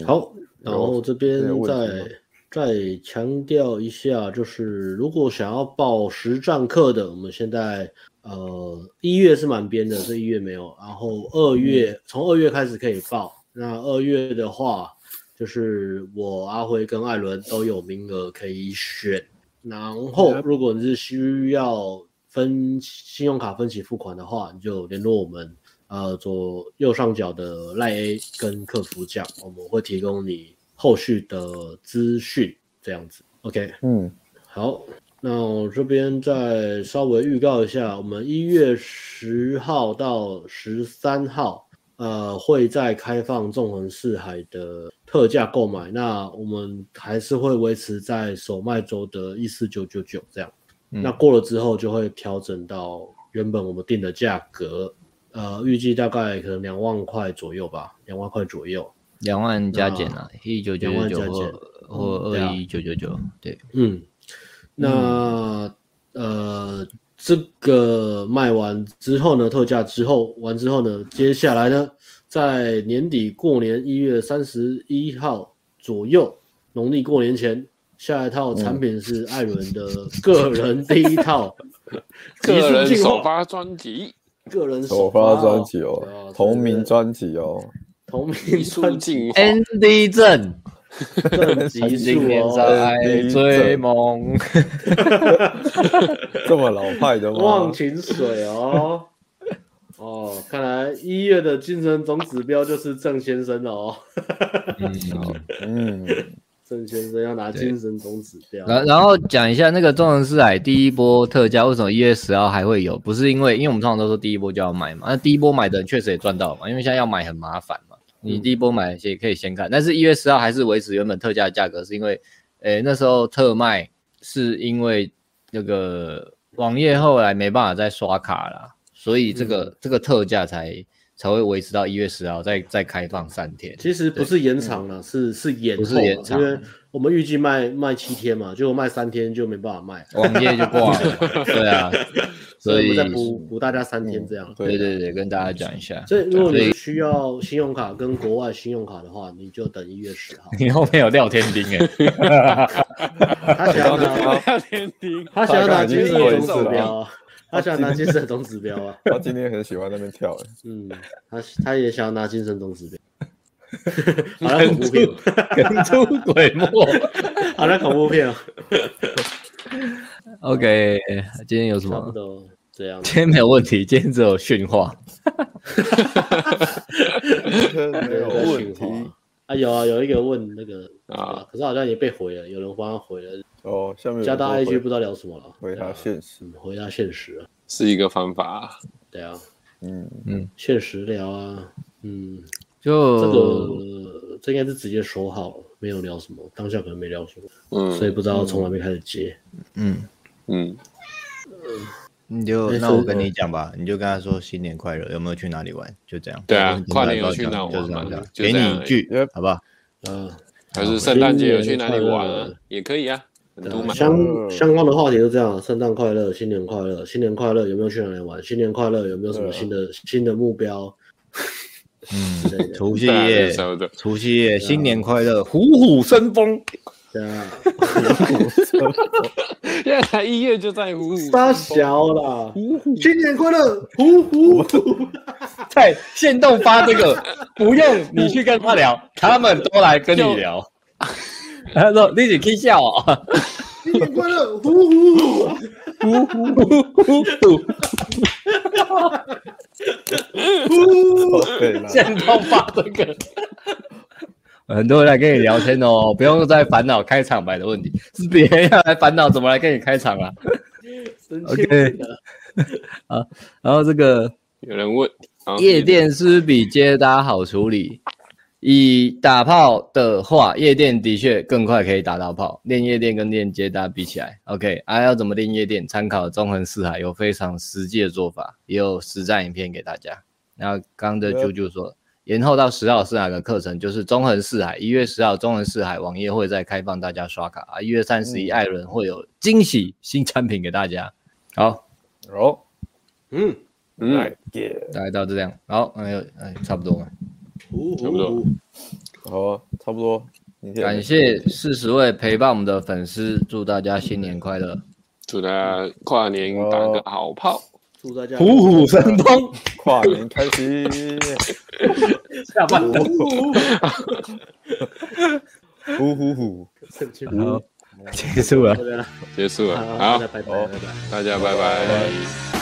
好，然后这边再。再强调一下，就是如果想要报实战课的，我们现在呃一月是满编的，这一月没有。然后二月从二月开始可以报，那二月的话，就是我阿辉跟艾伦都有名额可以选。然后如果你是需要分信用卡分期付款的话，你就联络我们，呃左右上角的赖 A 跟客服讲，我们会提供你。后续的资讯这样子，OK，嗯，好，那我这边再稍微预告一下，我们一月十号到十三号，呃，会再开放纵横四海的特价购买，那我们还是会维持在首卖周的一四九九九这样，嗯、那过了之后就会调整到原本我们定的价格，呃，预计大概可能两万块左右吧，两万块左右。两万加减啊，一九九九或或二一九九九，对，嗯，那、嗯、呃，这个卖完之后呢，特价之后完之后呢，接下来呢，在年底过年一月三十一号左右，农历过年前，下一套产品是艾伦的个人第一套 (laughs) 个人首发专辑，个人首发专辑哦，同名专辑哦。同名专辑，Andy 郑，郑吉树在追梦，(laughs) 这么老派的吗？忘情水哦，哦，看来一月的精神总指标就是郑先生了哦。嗯，嗯，郑先生要拿精神总指标。然然后讲一下那个中横四海第一波特价为什么一月十号还会有？不是因为因为我们通常都说第一波就要买嘛，那第一波买的人确实也赚到了嘛，因为现在要买很麻烦嘛。你第一波买也可以先看，但是一月十号还是维持原本特价的价格，是因为，诶那时候特卖是因为那个网页后来没办法再刷卡了，所以这个、嗯、这个特价才。才会维持到一月十号，再再开放三天。其实不是延长了，是是延后，因为我们预计卖卖七天嘛，结果卖三天就没办法卖，网页就挂了。(laughs) 对啊，所以我们再补补大家三天这样。对对对，跟大家讲一下。所以如果你需要信用卡跟国外信用卡的话，你就等一月十号。你后面有廖天丁哎，(laughs) 他想要拿廖天丁，他想要打金色总指标。(laughs) 他想拿精神总指标啊！(laughs) 他今天很喜欢那边跳的。嗯，他他也想要拿精神总指标。(laughs) 好像恐怖片，跟出鬼没，(laughs) 好像恐怖片哦。OK，今天有什么？差不多这样。今天没有问题，今天只有训话。没有问题。啊有啊，有一个问那个啊，可是好像也被回了，有人帮他回了。哦，下面加大 IG 不知道聊什么了，回答现实，回答现实啊，是一个方法，对啊，嗯。嗯，现实聊啊，嗯，就这个这应该是直接说好，没有聊什么，当下可能没聊什么，嗯，所以不知道从哪边开始接，嗯。嗯。嗯，你就那我跟你讲吧，你就跟他说新年快乐，有没有去哪里玩？就这样，对啊，跨年有去哪玩吗？给你一句，好不好？嗯，还是圣诞节有去哪里玩？也可以啊。相相关的话题都这样，圣诞快乐，新年快乐，新年快乐，有没有去哪里玩？新年快乐，有没有什么新的新的目标？嗯，除夕夜，除夕夜，新年快乐，虎虎生风。对啊，现在才一月就在虎虎，(laughs) 杀小了，虎虎，新年快乐，虎虎。在限动发这个，不用你去跟他聊，他们都来跟你聊。(laughs) 他说：“你是可笑啊！新年快乐，呼呼呼呼呼呼呼！现动发这个，很多人来跟你聊天哦，(laughs) 不用再烦恼开场白的问题，是别人要来烦恼怎么来跟你开场啊？(laughs) OK，(laughs) 好，然后这个有人问，夜店是不比接搭好处理？”以打炮的话，夜店的确更快可以打到炮。练夜店跟练接搭比起来，OK，还、啊、要怎么练夜店？参考纵横四海有非常实际的做法，也有实战影片给大家。然后刚刚的啾啾说，延后到十号是哪个课程？就是中横四海，一月十号中横四海网页会再开放大家刷卡啊。一月三十一艾伦会有惊喜新产品给大家。好，哦，嗯嗯，大概到这样。好，哎呦，哎，差不多嘛。差不多，好啊，差不多。感谢四十位陪伴我们的粉丝，祝大家新年快乐，祝大家跨年打个好炮，祝大家虎虎生风，跨年开心。下班了，虎虎。虎，(laughs) 好，结束了，结束了，好，拜拜，拜拜，大家拜拜。